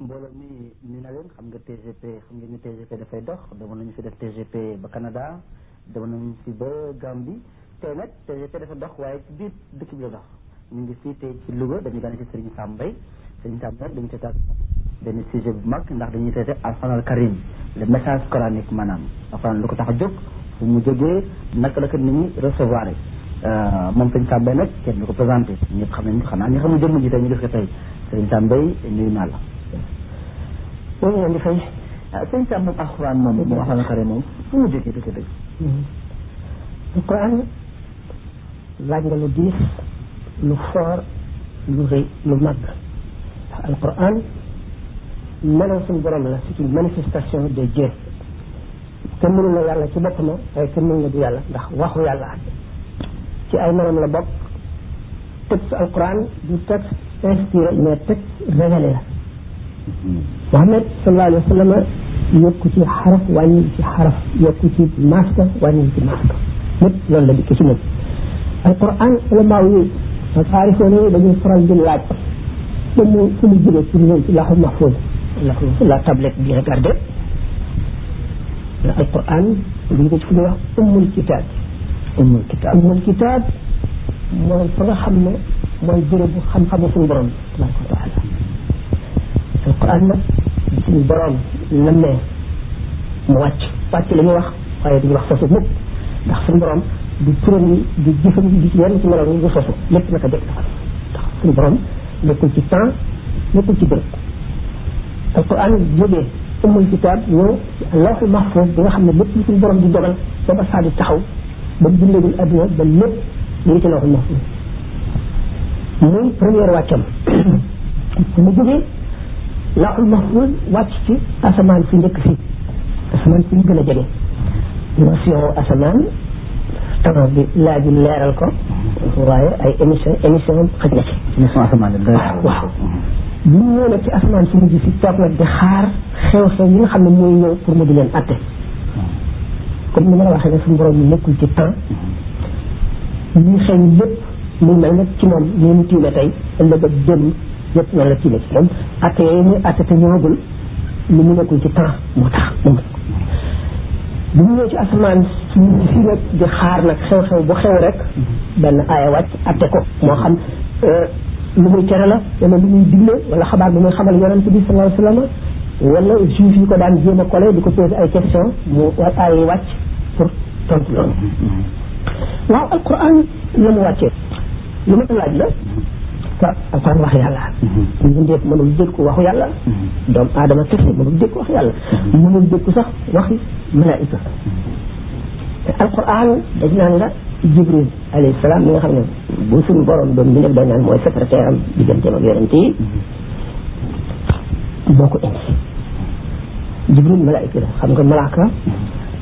mbooloo mi ni na leen xam nga TGP xam ngeen ni TGP dafay dox demoon nañu fi def TGP ba Canada demoon nañu fi ba Gambie tey nag TGP dafa dox waaye ci biir dëkk bi la dox ñu ngi fii tey ci Louga dañu gane ci Serigne Sam Mbaye Serigne Sam nag dañu tetaat benn sujet bu mag ndax dañuy traité alxuraan al karim le message coranique maanaam alxuraan lu ko tax a jóg bu mu jógee naka la ko nit ñi recevoir moom sëñ Sam Mbaye nag kenn du ko présenté ñëpp xam nañu xanaa ñi xamul jëmm ji tey ñu gis ko tey sëñ Sam Mbaye nuyu naa la. boo ñëwee li fay sëñ Sam moom alxuraan moom moom wax na xare moom fu mu jógee dëgg dëgg. alxuraan laaj nga lu diis lu foor lu rëy lu màgg ndax alxuraan melo suñu borom la c'est une manifestation de Dieu. kenn mënul na yàlla ci boppam waaye kenn mënul na du yàlla ndax waxu yàlla ak ci ay melam la bokk texte alquran du texte inspiré mais texte révélé la Muhammad sallallahu alayhi wa sallam yokku ci xaraf wàññi ci xaraf yokku ci maska wàññi ci maska lépp loolu la dikk ci moom alquran ulamaaw yi ak aarifoon yi dañuy faral di laaj ba mu fu mu jëlee ci ñoom ci laaxu mahfuz la tablette bi regardé ndax alquran li ko ci fu ñuy wax ummul kitaab ummul kitaab ummul kitaab mooy fa nga xam ne mooy bérébu xam-xamu suñu borom tabaraka wa taala alquran nag suñu borom lan ne mu wàcc wàcc la ñuy wax waaye duñu wax sosu mukk ndax suñu borom du turam yi du jëfam yi du ci yenn ci meloom yi du sosu lépp naka jëkk taxaw ndax suñu borom nekkul ci temps nekkul ci béréb alquran jógee ummul kitaab ñëw lawxul mahfuz bi nga xam ne lépp lu suñu borom di dogal ba ba saa di taxaw ba mu bindagul adduna ba lépp ñu ngi ci lawxul mahfuz muy première wàccam mu jógee lawxul mahfuz wàcc ci asamaan si njëkk si asamaan si ñu gën a jege notion asamaan tabax bi laaju leeral ko waaye ay émission émission xëj na ci émission asamaan la doy waaw bu ñu ñëw nag ci asamaan si mujj si toog nag di xaar xew-xew yi nga xam ne mooy ñëw pour mu di leen atte comme ni ma la waxee ne suñu borom yi nekkul ci temps lii xew lépp muy mel nag ci moom ni mu tiime tey ëllëg ak démb yëpp noonu la tiime ci moom atte yooyu muy atte te ñëwagul lu mu nekkul ci temps moo tax moom bu ñu ñëwee ci asamaan si ñu si nag di xaar nag xew-xew bu xew rek benn aaya wàcc atte ko moo xam lu muy tere la wala lu muy digle wala xabaar bu muy xamal yonent bi sallallahu alayhi wasallam wala juif yi ko daan jéem a collé di ko posé ay question mu aaya yi wàcc pour tontu loolu waaw alquran la mu wàccee lu ma laaj la waaw alxuraan wax yàlla ñu ndeef mënul dékku waxu yàlla doomu aadama kese mënul dékku wax yàlla mënul dékku sax waxi malaayika te alxuraan dañ naan la jibril alayhi salaam mi nga xam ne bu suñu borom doon bi nekk dañ naan mooy secrétaire am digganteem ak yonent yi boo ko indi jibril malaayka la xam nga malaaka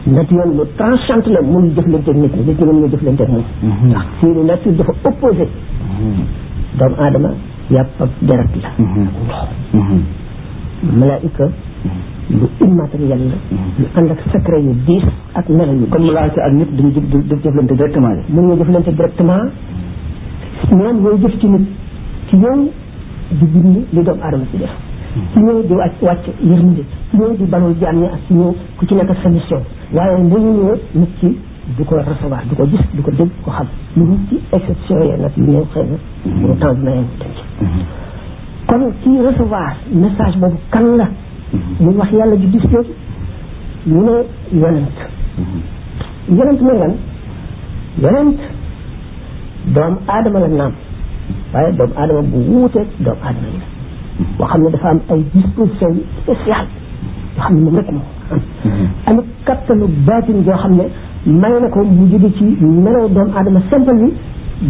nat yoon lu tranchant la mënul jëflante ak nit ñi nit ñi mënuñu jëflante ak moom ndax seeni nature dafa opposé doomu aadama yàpp ak deret la malaayka lu immatériel la lu ànd ak secret yu diis ak melo yu kon malaayka ak nit duñu du jëflante directement mënuñu jëflante directement ñoom yooyu jëf ci nit ci yow di bind li doomu aadama ci def ci ñëw di wàcc wàcc yërmande ci ñëw di balul jaam ñi ak ci ñëw ku ci nekk sa mission waaye li ñu ñëw nit ki du ko recevoir du ko gis du ko dégg ko xam lu dul ci exception yi nag yu néew xëy na ñu temps dina yem tënk kon ci recevoir message boobu kan la ñu wax yàlla ju gis jooju ñu ne yonent yonent mooy lan yonent doom aadama la naam waaye doom aadama bu wuutee doom aadama yi la boo xam ne dafa am ay disposition yu spécial yoo xam ne moom rek moo am amit kattanu baatin yoo xam ne may na ko mu jóge ci melaw doom aadama simple bi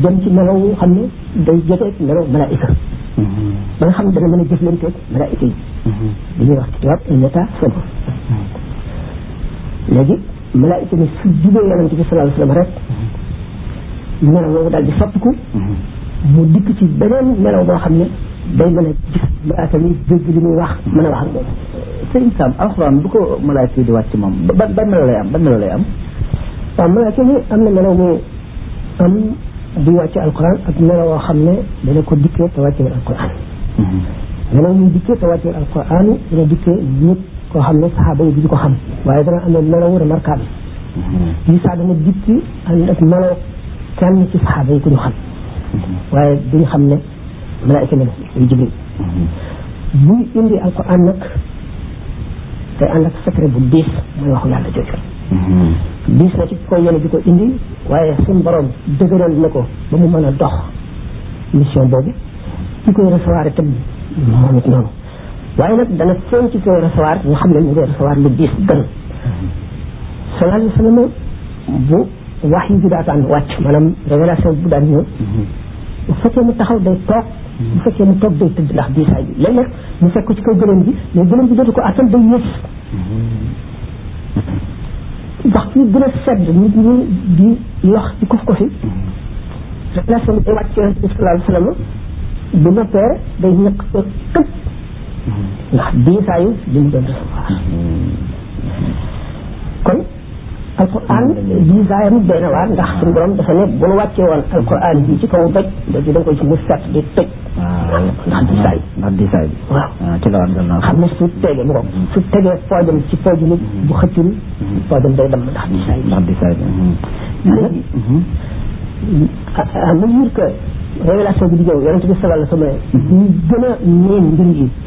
jëm ci melaw wu xam ne day joteeg melaw malaayika ba nga xam ne dana mën a jëflanteeg malaayika yi li ñuy wax ci tubaab un état simple léegi malaayika ne su jubee yonent bi sallallahu alayhi wasallam rek melaw woowu daal di soppiku mu dikk ci beneen melaw boo xam ne day mën a gis malaayika mi dégg li muy wax mën a wax ak moom sëñ Sam alxuraan bu ko malaayika yi di wàcc moom ban ban melo lay am ban melo lay am waaw malaayika mi am na melaw mu am di wàcce alquran ak melo woo xam ne dana ko dikkee te wàccewul alquran melo muy dikkee te wàccewul alquran dana dikkee ñëpp koo xam ne saxaaba yi duñu ko xam waaye dana amee melo remarquable yi saa dana dikki ànd ak melo kenn ci saxaaba yi ku ñu xam waaye duñu xam ne malaayika la muy jibril buy indi alquran nag day ànd ak secret bu diis mooy waxu yàlla jooju diis na ci koy yéene di ko indi waaye suñ borom dëgëral na ko ba mu mën a dox mission boobu ci koy recevoir itam moom it noonu waaye nag dana feeñ ci koy recevoir ñu xam ne ñu ngi recevoir lu diis gën sallallahu alayhi wa sallam bu wax yi bi daa daan wàcc maanaam révélation bu daan ñëw bu fekkee mu taxaw day toog bu fekkee mu toog day tëdd ndax diisaay bi léeg-léeg mu fekk ci kaw gëlëm bi mais gëlëm bi dootu ko attan day yës wax ci gën a sedd nit ñi di lox ci kof ko fi révélation bi day wàcc ci yonente bi sallallahu alayhi wasallam bu noppee day ñëkk ko këpp ndax diisaayu li mu doon recevoir kon alquran bii zaayam doy na waar ndax suñu borom dafa ne bu nu wàccee woon alquran bii ci kaw doj doj da nga koy gis mu set di toj ndax di saay ndax di saay waaw ci la war gannaaw xam ne su tegee mu ko su tegee poojam ci pooju nit bu xëccul poojam day dem ndax di saay ndax di saay mesure que révélation bi di ñëw yonente bi sallallahu alayhi wa sallam ñu gën a neen mbir yi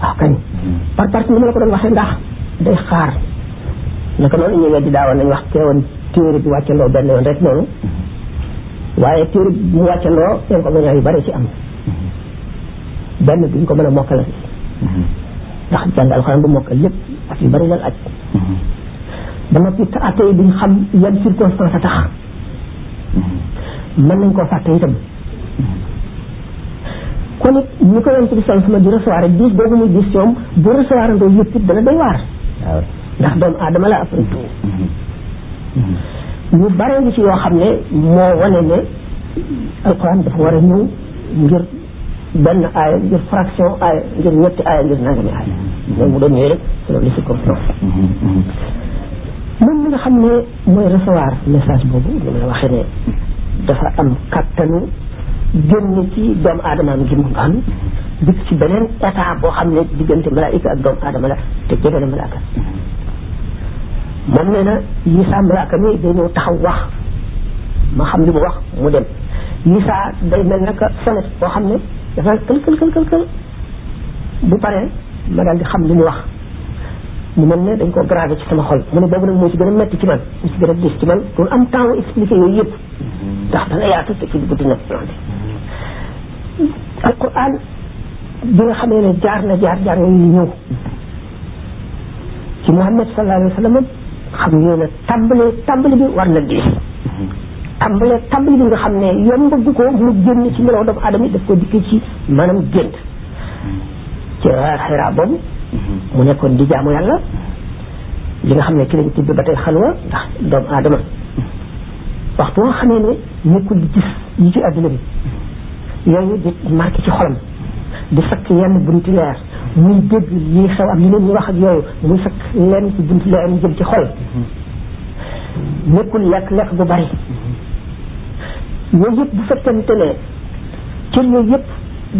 waaw kañ par partie ni ma la ko doon waxee ndax day xaar naka noonu ñu weddi daawoon nañu wax teewoon téere bi wàccandoo benn yoon rek noonu waaye téere bi mu wàccandoo inconvénients yu bari ci am benn duñ ko mën a mokkal ndax jàng alxuraan bu mokkal lépp ak yu bari lan aj ba noppi te atte yi duñ xam yan circonstance a tax mën nañ koo fàtte itam kon it ñu ko yonent bi sallallahu alayhi wasallam di recevoir rek diis boobu muy diis ñoom bu recevoir ndoo yëpp it dana doy waar waaw ndax doomu aadama la après tout ñu bare ngi ci yoo xam ne moo wane ne alquran dafa war a ñëw ngir benn aaya ngir fraction aaya ngir ñetti aaya ngir nangami aaya mais mu doon ñëwee rek c'est le lycée comme moom mi nga xam ne mooy recevoir message boobu li may waxee ne dafa am kattanu génn ci doomu aadamaam gi mu doon dikk ci beneen état boo xam ne diggante malaayika ak doomu aadama la te jege na malaaka moom nee na Yisaa malaaka mi day ñëw taxaw wax ma xam li mu wax mu dem Yisaa day mel naka sonet boo xam ne dafa kël kël kël kël kël bu paree ma daal di xam li mu wax mu mel ne dañ ko gravé ci sama xol mu ne boobu nag moo ci gën a metti ci man mu ci gën a gis ci man doon am temps wu expliqué yooyu yëpp ndax dana yaatu te ci gudd na alquran bi nga xamee ne jaar na jaar jaar yooyu li ñëw ci Muhammad sallallahu alayhi wa sallam xam ngeen ne tàmbale tàmbale bi war na diis tàmbale tàmbale bi nga xam ne yomb gu ko mu génn ci melaw doomu aadama yi daf ko dikkee ci maanaam gént ci xira boobu mu nekkoon di jaamu yàlla li nga xam ne ci lañ tibbi ba tey xalwa ndax doomu aadama waxtu nga xamee ne nekkul di gis yi ci àdduna bi yooyu di marqué ci xolam di sakk yenn bunti leer muy dégg lii xew am li leen ñu wax ak yooyu muy sakk leen ci bunti leer ñu jëm ci xol nekkul lekk lekk bu bari yooyu yëpp bu fekkente ne cër yooyu yëpp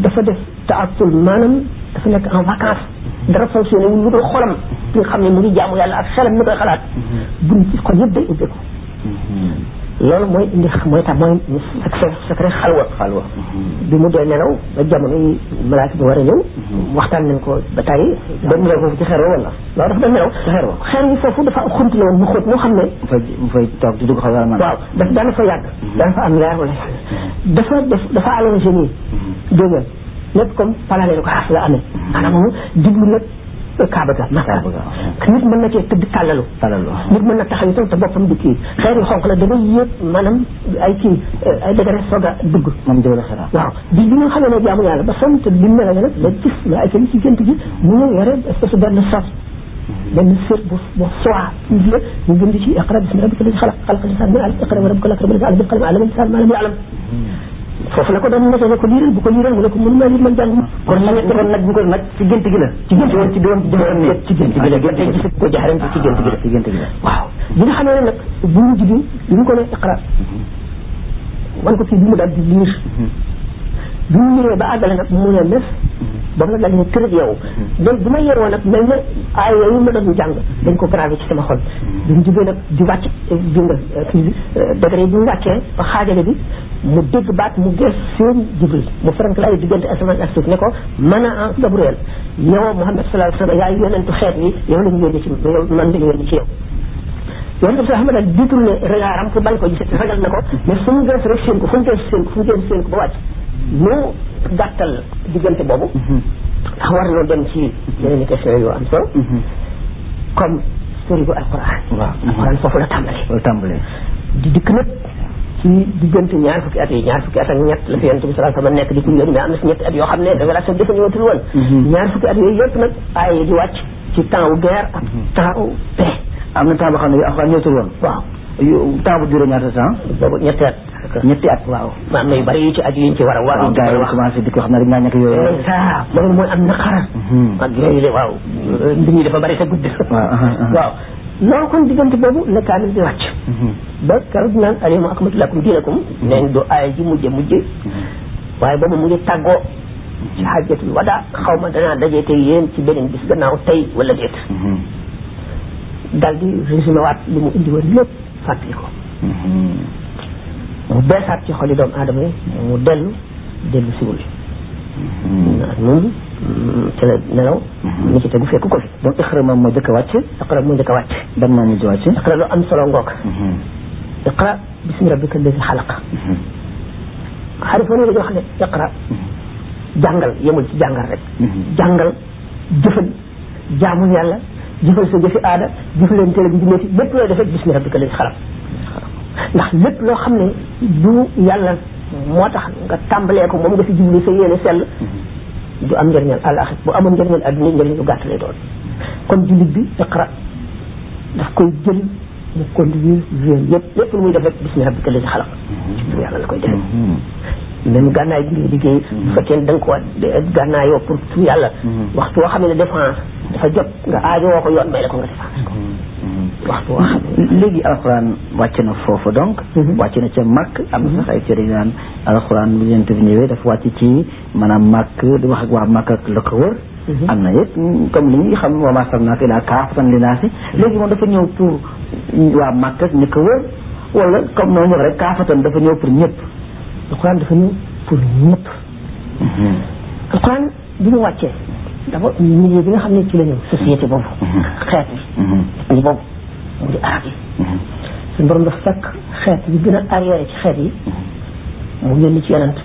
dafa def taassul maanaam dafa nekk en vacance dara fonctionné wul lu dul xolam bi nga xam ne mu ngi jaamu yàlla ak xelam mi koy xalaat buñ ci xol yëpp day ubbeeku loolu mooy indi mooy tax mooy ak sa secret xalwa xalwa bi mu dee nelaw ba jamono yi malaaka bi war a ñëw waxtaan nañ ko ba tey doon nelaw foofu ci xeer wa wala waaw dafa doon nelaw ci xeer wa xeer yi foofu dafa am xunt la woon mu xóot moo xam ne mu fay mu fay toog di dugg xaw a mën waaw daf daan fa yàgg daan fa am leer wala dafa def dafa allongé nii dégg nga nekk comme parallèle ko xaas la amee maanaam mu jublu nag kaaba ga maanaam nit mën na cee tëdd tàllalu tàllalu nit mën na taxaw itam te boppam di kii xeer yu xonq la da ngay yéeg maanaam ay kii ay dëgëre soog a dugg moom jëwla xanaa waaw bi bi nga xamee ne jaamu yàlla ba sonn te bi mu nelawee nag da gis la ay kii ci gént gi mu ñëw yore espèce benn sos benn sër bu bu soie tuuti la ñu bind ci iqra bismi rabbika lazi xalaq xalaqa lisaan min alaq iqra wa rabbuka lakram lazi alaq bil qalam alama lisaan ma lam ya'lam foofu la ko doon nase ne ko liiral bu ko liiral mu ne ko mënu maa liir man jàng kon nag kon nag bu ko nag ci gént gi la ci gént gi ci doon jaxaram ne ci gént gi la gént gi gis ko jaxaram ci gént gi la ci gént gi la waaw bi nga xamee ne nag bu mujj bi bi mu ko ne iqra wan ko fii bi mu daal di liir bi mu liiree ba àggale nag mu ne mes boobu nag daal di ne tërëb yow donc bu ma yeewoo nag mel na ay yooyu ma doon jàng dañ ko gravé ci sama xol bi mu jugee nag di wàcc di nga kii bi degré bi mu wàccee ba xaajale bi mu dégg baat mu gees seen jibril mu farank lay diggante asamaan ak suuf ne ko mën a en gabriel yow Muhammad sallallahu alayhi wa sallam yaay yonentu xeet wi yow lañu yónni ci yow man lañu yónni ci yow yonent bi Ahmad daal jiitul ne regardam pour bañ ko gis ragal na ko mais fu mu gees rek seen ko fu mu gees seen ko fu mu gees seen ko ba wàcc mu gàttal diggante boobu ndax war na dem ci yeneen question yu am solo comme historique alquran waaw alquran foofu la tàmbale loolu tàmbalee di dikk nag ci diggante ñaar fukki at yi ñaar fukki at ak ñett la fi yonent bi sallallahu alayhi wasallam nekk di ko yónni mais am na si ñetti at yoo xam ne révélation bi dafa ñëwatul woon ñaar fukki at yooyu yëpp nag ay di wàcc ci temps wu guerre ak temps wu paix am na temps boo xam ne alxuraan ñëwatul woon waaw yu temps bu duré ñaata temps boobu ñetti at ñetti at waaw ma am na yu bari yu ci aju yuñ ci war a wax waaw gars yi commencé di ko xam ne dañ naa ñàkk yooyu saa loolu mooy am naqara ak yooyu la waaw mbir ñi dafa bari te gudd waaw loolu kon diggante boobu la kaamil di wàcc ba keroog di naan alyawma akmaltu lakum diinakum neen du aaya ji mujje mujje waaye boobu mu ngi tàggoo ci xaajatul wada xaw ma danaa dajee tey yéen ci beneen bis gannaaw tey wala déet dal di résumé waat li mu indi woon lépp fàttali ko mu beesaat ci xoli doomu aadama yi mu dellu dellu siwul ak noonu ci la nelaw ni ci tegu fekk ko fi donc iqra moom moo jëkk a wàcc iqra moo jëkk a wàcc ban moo mujj wàcc iqra lu am solo ngoog iqra bismi rabbika allazi xalaq xarifa ne dañoo xam ne iqra jàngal yemul ci jàngal rek jàngal jëfal jaamul yàlla jëfal sa jëfi aada jëfleen teel ak mbindeef yi lépp looy def rek bismi rabbika lañ xalam ndax lépp loo xam ne du yàlla moo tax nga tàmbalee ko moom nga si jublu sa yéene sell du am njëriñal àllaaxi bu amoon njëriñal adduna njëriñ lu gàtt lay doon kon jullit bi iqra daf koy jël mu conduire yéen yëpp lépp lu muy def rek bismi rabbika lazi xalaq du yàlla la koy defee même gànnaay bi ngay liggéey bu fekkee da nga ko gànnaayoo pour pour yàlla waxtu woo xam ne défense dafa jot nga aajo woo ko yoon may la ko nga défense ko waxtu woo xam ne léegi alxuraan wàcc na foofu donc wàcc na ca màkk am na sax ay cër yu naan alxuraan bu yonent bi ñëwee dafa wàcc ci maanaam màkk di wax ak waa màkk ak la ko wër am na it comme li ñuy xam wa maa arsalnaaka illaa kaafatan linnaasi léegi moom dafa ñëw pour waa Màkka ñi ko wër wala comme noonu ñu wax rek kaafatan dafa ñëw pour ñëpp alquran dafa ñëw pour ñëpp alquran bi mu wàccee dafa milieu bi nga xam ne ci la ñëw société boobu xeet bi boobu mu di arab yi suñu borom dafa fekk xeet bi gën a arrière ci xeet yi mu yónni ci yonent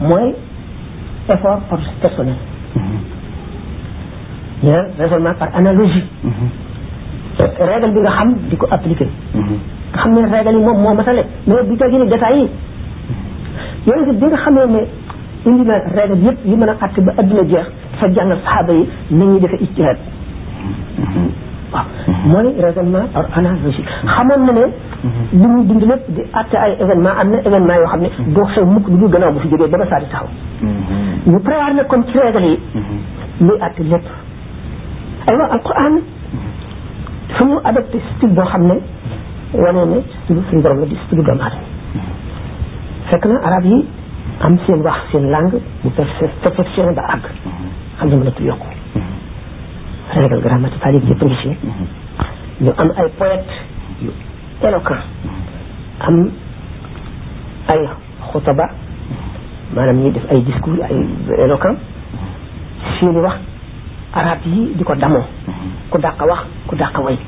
mooy effort personnel mais raisonnement par analogie règle bi nga xam di ko appliquer nga xam ne règle yi moom moo matale mais du tegi ni détails yi yonent bi nga xamee ne indi na règle yëpp yi mën a àtt ba adduna jeex fa jàngal saxaaba yi ni ñuy defee ijtihaad waaw mooy raisonnement par analogie xamoon na ne li muy dund lépp di atte ay événement am na événement yoo xam ne doo xew mukk lu dul gannaaw bu fi jógee ba ba saa di taxaw ñu prévoir ne kon ci règle yi luy atte lépp alors alquran dafa ñu adopté style boo xam ne wane ne style suñu borom la di style doomu aadama fekk na arab yi am seen wax seen làng bu perfectionné ba àgg xam ne mënatu yokku règle grammaticale yi yëpp ngi ci ñu am ay poète yu éloquent am ay xutaba maanaam ñuy def ay discours ay éloquent seeni wax arab yi di ko damoo ku dàq wax ku dàq way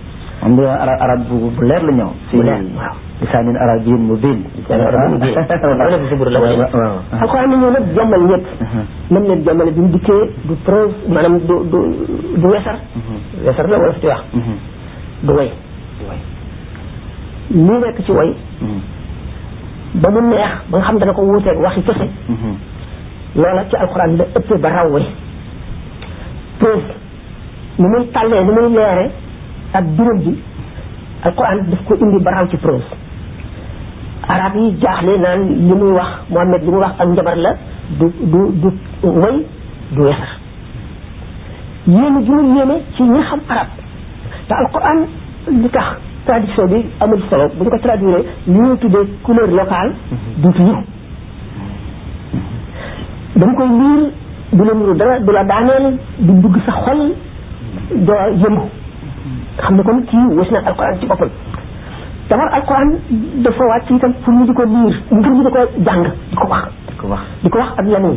am nga yoon arab arab bu bu leer la ñëw. bu leer waaw. lisaanin arabiyyin mubiin. lisaanin arabiyyin mubiin. waaw loolu si biir la waaw waaw. alxuraan ñëw nag jommal ñëpp. nam leen jommale bi mu dikkee du prose maanaam du du du wesar. wesar la wolof di wax. du way. du way. li nekk ci way. ba mu neex ba nga xam dana ko wuuteeg waxi kese. loola ci alxuraan la ëppee ba raw way. prose. ni muy tàllee ni muy leere ak biral bi alquran daf ko indi ba raw ci prose arab yi jaaxle naan li muy wax Mohamed li muy wax ak njabar la du du du way du weesar yéene gi mu yéene ci ñi xam arab te alquran li tax traduction bi amul solo bu ñu ko traduire li ñuy tuddee couleur locale duutu yëpp danga koy liir du la niru dara du la daaneel du dugg sa xol doo yëngu xam ne kon kii wës na alquran ci boppam damar alquran dafa wàcc itam pour ñu di ko liir ngir ñu di ko jàng di ko wax di ko wax di ko wax ak yeneen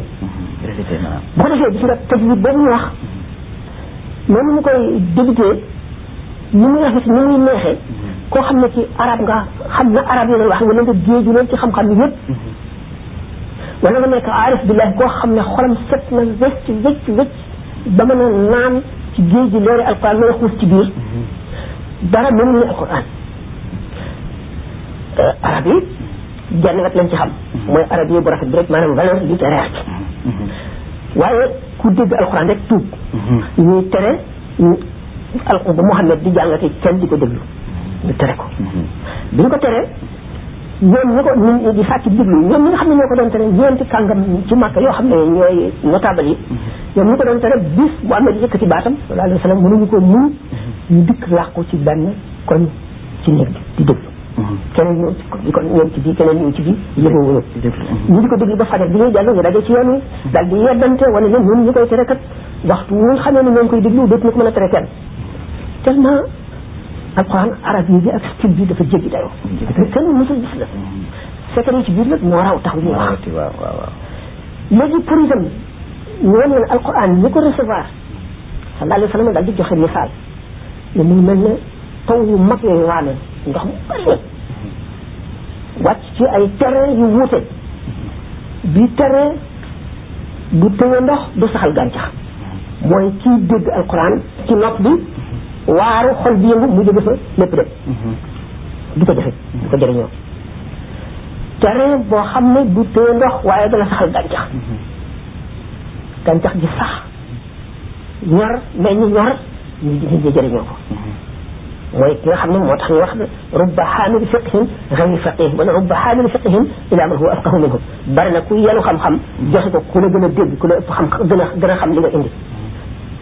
répété maanaam bu ko defee gis nga tajwid boobu ñu wax noonu mu koy débuté ni mu neexe si ni muy neexe koo xam ne ci arab nga xam na arab yi lay wax wala nga géeju loolu ci xam-xam yi yëpp wala nga nekk aarif billahi koo xam ne xolam set na wécc wécc wécc ba mën a naan ci géej gi leeri alquran mën a xuus ci biir dara mënul ne alquran arab yi genn wet lañ ci xam mooy arab yi bu rafet bi rek maanaam valeur littéraire bi waaye ku dégg alquran rek tuub ñuy tere ñu al ba Muhammad di jàngate kenn di ko déglu ñu tere ko bi ñu ko teree ñoom ñi ko ñu di sàcc di déglu ñoom ñi nga xam ne ñoo ko doon tere ñeenti kàngam ci màkk yoo xam ne ñooy notable yi ñoom ñi ko doon tere bis bu amee di yëkkati baatam sallallahu alayhi wa sallam mënuñu ko muñ ñu dikk làqu ci benn koñ ci néeg bi di déglu keneen ñëw ci ko di ko ñëw ci bii keneen ñëw ci bii yëngu wuñu ñu di ko déglu ba fajar bi ñuy jàll ñu daje ci yoon wi daal di yeddante wala ñoom ñun ñu koy tere kat waxtu wu nga xamee ne ñoo ngi koy déglu dootu na ko mën a tere kenn tellement alquran arab yi bi ak style bi dafa jéggi dayoo kenn mësul gis la secret yi ci biir nag moo raw tax ñu wax waawati waaw waaw waaw léegi pour itam ñu wan leen alquran ñi ko recevoir sallallahu alayhi wa sallam daal di joxe misaal ne mu ngi mel ne taw yu mag yooyu waane ndox mu bari la wàcc ci ay terrain yu wuute bi terrain du tëye ndox du saxal gàncax mooy kii dégg alquran ci nopp bi waaru xol bi yëngu mu jóge fa lépp dem du ko defe du ko jëriñoo tere boo xam ne du tëye ndox waaye dana saxal gàncax gàncax gi sax ñor mais ñu ñor ñu nit ñi jëriñoo ko mooy ki nga xam ne moo tax ñu wax ne rubba xaamil fiqhin xayri faqih wala rubba xaamil fiqhin ila man huwa afqahu minhu bari na ku yelu xam-xam joxe ko ku la gën a dégg ku la ëpp xam gën a gën a xam li nga indi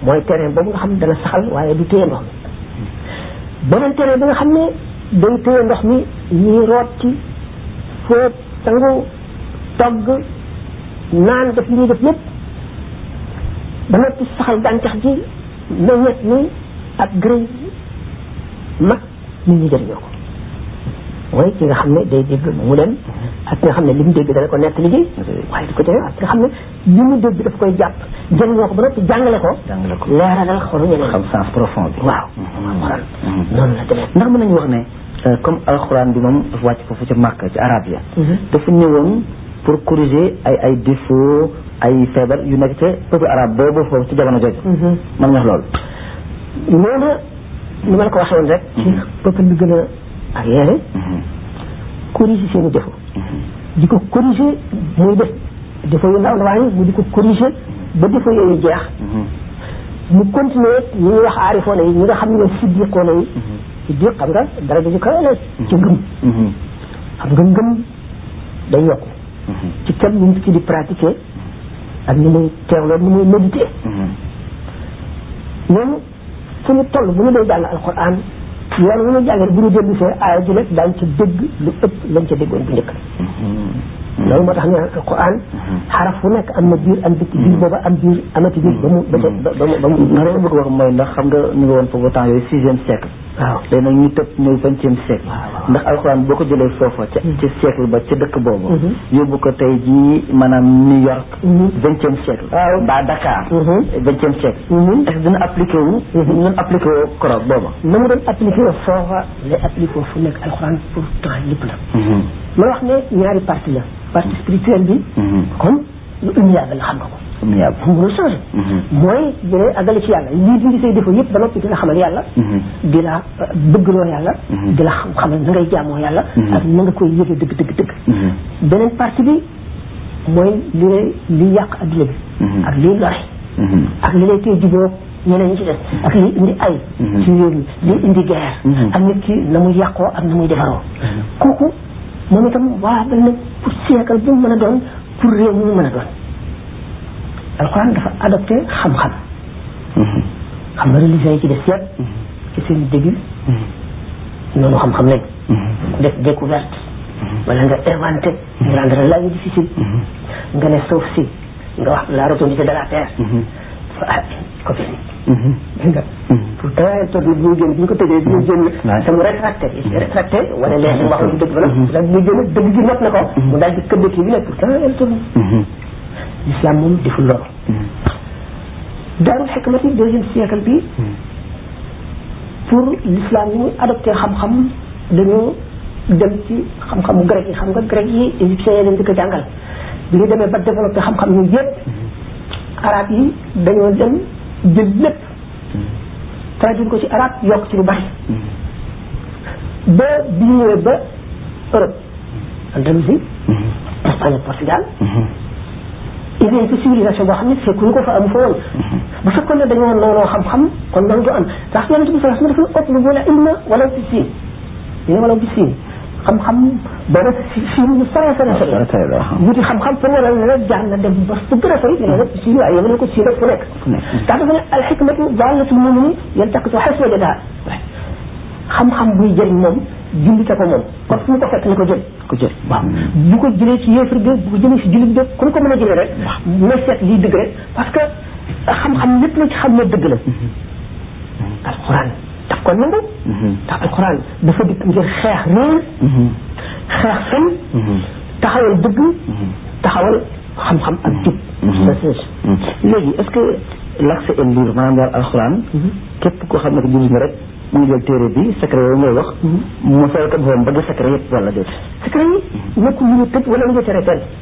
mooy terrain boobu nga xam ne dana saxal waaye du téye ndox mi beneen terrain bi nga xam ne day téye ndox mi ñuy root ci fóot sangu togg naan def li ñuy def lépp ba noppi saxal gàncax gi meññet ni ak grëy mag nit ñi jëriñoo ko mooy ki nga xam ne day dégg mu leen ak ki nga xam ne li mu dégg dana ko nekk liggéey waaye di ko jëriñoo ak ki nga xam ne li mu dégg daf koy jàpp jëriñoo ko ba noppi jàngale ko jàngale ko leeralal xolu ñeneen xam sens profond bi waaw noonu la demee ndax mën nañu wax ne Euh, comme alxuraan bi moom dafa wàcc foofu ca Màkka ci arab ya mhm. dafa ñëwoon pour corriger ay ay défaut ay feebar yu nekk ca peuple arabe boobu foofu ci jamono jooju mhm. man ñax loolu loolu ni ma la ko waxee woon rek ci mhm. peuple bi gën a arriéré corriger seen i défaut di ko corriger muy def défaut yu ndaw ndawaan mu di ko corriger ba défaut yooyu jeex mu continuer ñi ñuy wax aarifoona yi ñi nga xam ne ñoom siddiqoona yi ci biir xam nga dara ju kawe la ci ngëm xam nga ngëm day yokk ci kem ñu nit ki di pratiquer ak ni muy teewloo ni muy méditer ñooñu fu ñu toll bu ñu dee jàng alquran yoon wu ñu jàngee bu ñu dellu see aaya ji rek daañu ci dégg lu ëpp lañ ca déggoon bu njëkk loolu moo tax ñu naan alquran xaraf fu nekk am na biir am bitti biir booba am biir amati biir ba mu ba ca ba mu ba mu ndax loolu bëgg wax mooy ndax xam nga ñu ngi woon foofu temps yooyu sixième siècle waaw léegi nag ñu tëb ñëw vingtième siècle ndax alxuraan boo ko jëlee foofa ca ca siècle ba ca dëkk boobu yóbbu ko tey jii maanaam New York vingtième siècle Waaw. ba Dakar Mhm. vingtième siècle Mhm. est-ce que dina appliqué wu ñu doon appliqué woo koroog booba na mu doon appliqué foofa lay appliqué fu nekk alxuraan pour temps lépp la ma wax ne ñaari parti la parti spirituel bi comme lu immuable la xam nga ko am yàlla xam nga changé mooy jëlee àggale ci yàlla lii dindi say défaut yëpp ba noppi di la xamal yàlla di la bëggloo yàlla di la xam xamal na ngay jaamoo yàlla ak na nga koy yëgee dëgg dëgg dëgg beneen partie bi mooy li lay li yàq adduna bi ak liy lore ak li lay tey juboo ñeneen ñi ci def ak li indi ay ci réew mi li indi guerre ak nit ki na muy yàqoo ak na muy defaroo kooku moom itam waa bal na pour siècle bu mu mën a doon pour réew mu mën a doon alxuraan dafa adopté xam-xam xam nga religion yi ci def yëpp ci seen début noonu xam-xam lañ ku def découverte wala nga inventé nga rendre la vie difficile nga ne sauf si nga wax la rotondité de la terre ko fi gis nga pour travailler toog nag ñu génn bu ñu ko tëjee ñu génn te mu rétracté rétracté wala lee mu wax lu dëgg wala daal ñu génn dëgg gi not na ko mu daal di këdd kii bi ne pour travailler toog l'islam moom deful loolu daarul xikmati deuxième siècle bi pour l'islam yi ñu adopté xam-xam dañoo dem ci xam-xamu grec yi xam nga grec yi égyptiens yi lañ di ko jàngal bi ñu demee ba développé xam-xam yooyu yëpp arab yi dañoo dem jël lépp traduire ko ci arab yokk ci lu bari ba bi ñu ñëwee ba Europe Andalousie Espagne ak Portugal il y a une civilisation boo xam ne fekkuñu ko fa amu fa woon bu fekkoon ne dañoo noonoo xam-xam kon loolu du am ndax yonent bi sallallahu alayhi wa sallam dafa ëpp lu wala ilma wala si ñu ne wala ci siin xam-xam ba def siin lu sore sore sore wuti xam-xam pour war a ne rek jaar na dem ba su gën a sori ñu ne rek siin waaye yemale ko siin rek fu nekk ndax dafa ne al xikmatu daalatul mumini yan takk soo xes wajadaha xam-xam buy jëriñ moom jullite ko moom kon fu mu ko fekk na ko jël ko jël waaw bu ko jëlee ci yéefar bi bu ko jëlee ci jullit bi ku ko mën a jëlee rek na seet lii dëgg rek parce que xam-xam lépp la ci xam ne dëgg la alquran daf ko nangu ndax alxuraan dafa dikk ngir xeex réer xeex fen taxawal dëgg taxawal xam-xam ak jub léegi est-ce que l'accès est libre maanaam daal alxuraan képp koo xam ne ko jullit nga rek mu ngi jël téere bi secret yooyu ngay wax mu fay ko boppam ba di secret yëpp wala déet secret yi nekkul lu ñu tëj wala lu ñu tere kenn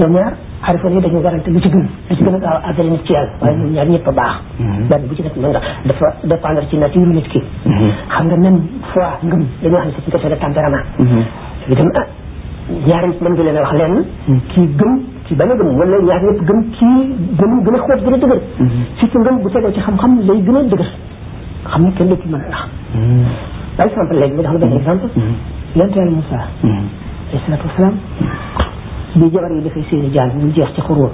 ñoom ñaar xarifoon yi dañuy garante lu ci gën lu ci gën a gaaw a àggale nit ci yàlla waaye ñoom ñaar ñëpp a baax benn bu ci nekk mën nga dafa dépendre ci nature nit ki xam nga même foi ngëm dañuy wax ne c'est une question de tempérament li tam ah ñaar nit mën nga leen a wax lenn kii gëm ci bañ a gëm wala ñaar ñëpp gëm kii gëm gën a xóot gën a dëgër ci ci ngëm bu tegoo ci xam-xam lay gën a dëgër xam ne kenn du ci mën a tax par exemple léegi ma jox la benn exemple yonent yàlla Moussa alayhi salaatu wasalaam bi jabar yi dafay seeni jaan mu jeex ci xurwa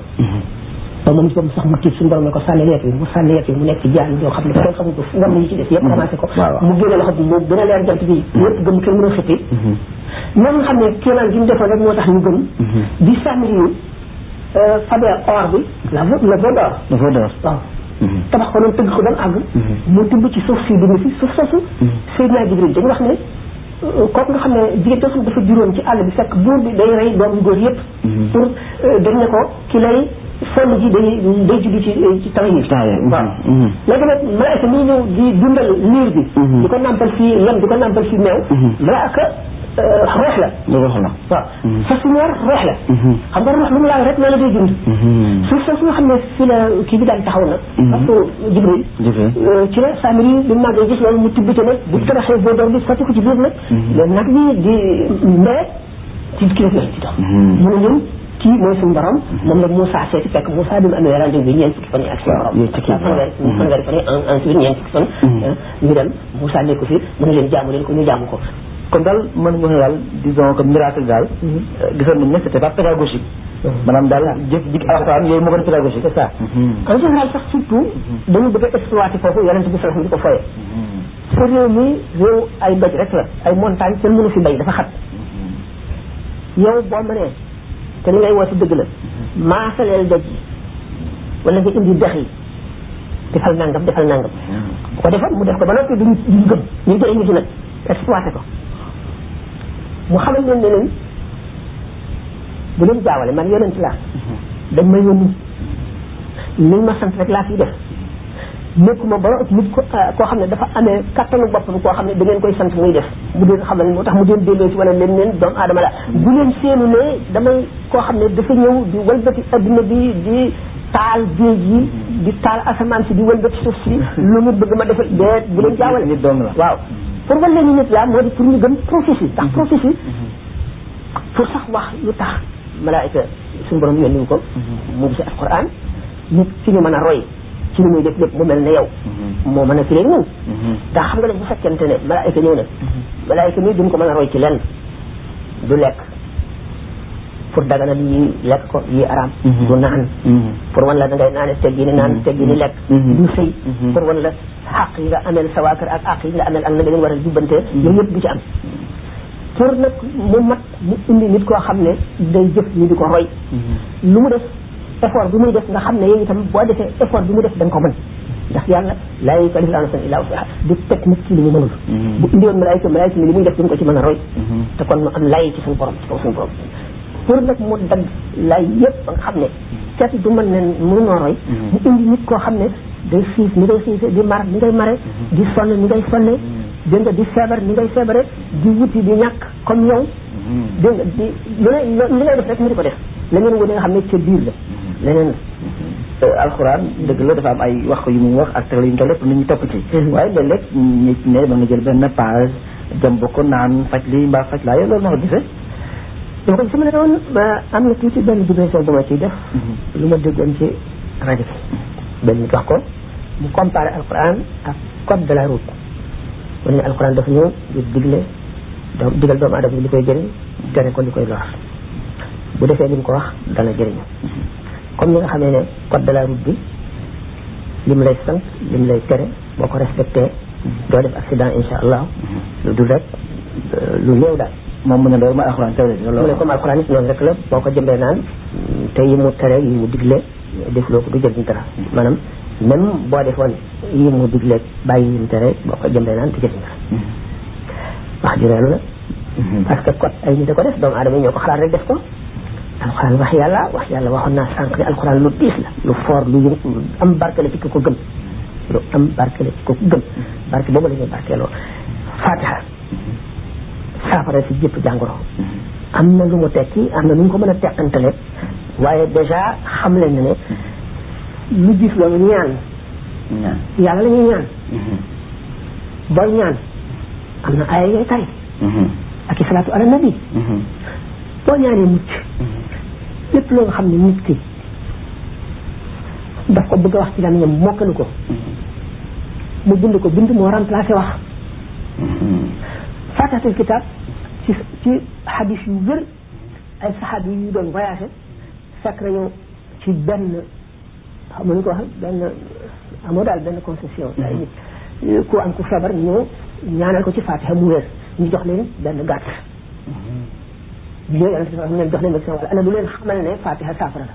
ba moom itam sax mu tiit suñu borom ne ko sànni yeet bi mu sànni yeet bi mu nekk jaan yoo xam ne kenn xamul ko war nañu ci def yëpp ramassé ko mu génne loxo bi moo gën a leer jant bi yëpp gëm kenn mën a xippi ñoom xam ne kéemaan gi mu defoon rek moo tax ñu gëm di sànni yi fabee or bi la vo la veau d'or la veau d'or waaw tabax ko noonu tëgg ko ba mu àgg mu tibb ci suuf si dund si suuf soosu Seydina Jibril dañu wax ne kooku nga xam ne jigéen nga xam dafa juróom ci àll bi fekk buur bi day rey doom yu góor yëpp pour dañ ne ko ki lay sonn ji day day judd ci ci temps yi waaw léegi nag malaaka mi ñëw di dundal liir bi di ko nàmpal fii lem di ko nàmpal fii meew malaaka roox la roox la waaw fas mu war ruux la xam nga ruux lu mu laal rek loolu day dund suuf soosu nga xam ne fi la kii bi daan taxaw nag parce que jibril ci la saamir yi bi màggee gis loolu mu tibb ci nag bu tabaxee boo door bi sotti ko ci biir nag léegi nag bi di mbee ci kii la ci dox mu ne ñun kii mooy suñu borom moom la Moussa seeti fekk Moussa bi mu amee rendez-vous bi ñeent fukki fan yi ak suñu borom fanweer fanweer fan yi ensuite ñeent fukki fan ñu dem Moussa nekku fi mu ne leen jaamu leen ko ñu jaamu ko kon daal mën nga ne daal disons que miracle daal gisoon nañ ne c'était pas pédagogique maanaam daal jëf jik alxuraan yooyu moo gën a pédagogique c'est ça en général sax surtout dañu bëgg a exploiter foofu yonent bi sallallahu alayhi wasallam di ko foye sa réew mi réew ay doj rek la ay montagne kenn mënu fi bay dafa xat yow boo mënee te li ngay woote dëgg la maasaleel doj yi wala nga indi dex yi defal nangam defal nangam bu ko defoon mu def ko ba noppi duñ duñ gëm ñu jëlee ñu ci nag exploité ko mu xamal leen ne leen bu leen jaawale man yonent laa dañ ma yónni li ma sant rek laa fiy def nekkuma ba nit ko koo xam ne dafa amee kattanu boppam koo xam ne da ngeen koy sant muy def mu deen xamal moo tax mu deen delloo ci wala leen leen doomu aadama la bu leen seenu ne damay koo xam ne dafa ñëw di walbati adduna bi di taal géej yi di taal asamaan si di wëlbat suuf si lu mu bëgg ma defal déet bu leen jaawale nit dong la waaw pour wan leen nit laa moo di pour ñu gëm prophétie ndax prophétie pour sax wax lu tax malaayika suñu borom yónni ko mu ngi si alquran nit ci ñu mën a roy ci li muy def lépp mu mel ne yow moo mën a fi léegi ñun ndax xam nga ne bu fekkente ne malaayika ñëw na malaayika mi duñ ko mën a roy ci lenn du lekk pour daganal yi lekk ko yi araam du naan pour wan la da ngay naane teggi ni naan teggi ni lekk du sëy pour wan la xaq yi nga ameel sa waa kër ak xaq yi nga ameel ak na nga leen war a jubbante yooyu yëpp du ci am pour nag mu mat mu indi nit koo xam ne day jëf ñu di ko roy lu mu def effort bi muy def nga xam ne yow itam boo defee effort bi mu def da nga ko mën ndax yàlla laa yukallifu llaahu nafsan illaa wus'ahaa du teg nit ki li mu mënul bu indiwoon malaayika malaayika mi li muy def duñ ko ci mën a roy te kon nu am lay ci suñu borom ci kaw suñu borom pour nag mu dagg lay yëpp ba nga xam ne kenn du mën ne mënunoo roy mu indi nit koo xam ne day xiif ni ngay xiife di mar ni ngay mare di sonn ni ngay sonne dégg nga di feebar ni ngay feebare di wuti di ñàkk comme yow dégg nga di lu ne li ngay def rek mu di ko def leneen wu ne nga xam ne ca biir la leneen la alxuraan dëgg la dafa am ay wax ko yu mu wax ak teg la yu mu toll lépp lu ñu topp ci waaye léeg-léeg nit ne mën nga jël benn page jëm ba ko naan faj lii mbaa faj laa yow loolu ma ko gisee dama ko gis sama ne woon am na tuuti benn dimension bu ma ciy def lu ma déggoon ci rajo bi benn nit wax ko mu comparé alxuraan ak code de la route wala alxuraan dafa ñëw di digle donc digal doomu aadama bi li koy jëriñ tere ko li koy lor bu defee li mu ko wax dana jëriñu comme ni nga xamee ne code de la route bi lim lay sant lim lay tere boo ko respecté doo def accident insha allah lu dul rek lu néew daal moom mu ne loolu ma alxuraan tere mu ne comme alxuraan it noonu rek la boo ko jëmbee naan te yi mu tere yi mu digle def loo ko du jëriñ dara maanaam même boo defoon yi mu digle bàyyi yi mu tere boo ko jëndee naan du jëriñ dara wax ju reelu la parce que kot ay nit a ko def doomu aadama yi ñoo ko xalaat rek def ko alxuraan wax yàlla wax yàlla waxoon naa sànq ne alxuraan lu diis la lu fort lu yëngu lu am barke la ci ku ko gëm lu am barke la ci ku ko gëm barke boobu la ñuy barkeeloo fatiha saafara si jëpp jàngoro am na lu mu tekki am na lu ñu ko mën a teqantale waaye dèjà xam leen ne lu gis la ñaan ñaan yàlla la ñuy ñaan booy ñaan am na ay ngay tari ak i salaatu ala nabi boo ñaanee mucc lépp loo nga xam ne nit ki daf ko bëgg a wax ci làmmiñam mokkalu ko mu bind ko bind moo remplacé wax faatatul kitaab ci ci xadis yu wér ay saxaab yi ñu doon voyagé fekk nañu ci benn xam nga ñu ko waxal benn amoo daal benn concession ay nit ku am ku feebar ñëw ñaanal ko ci faatiha mu wér ñu jox leen benn gàtt bi ñëw yàlla dafa leen jox leen médecin wala ana lu leen xamal ne faatiha saafara la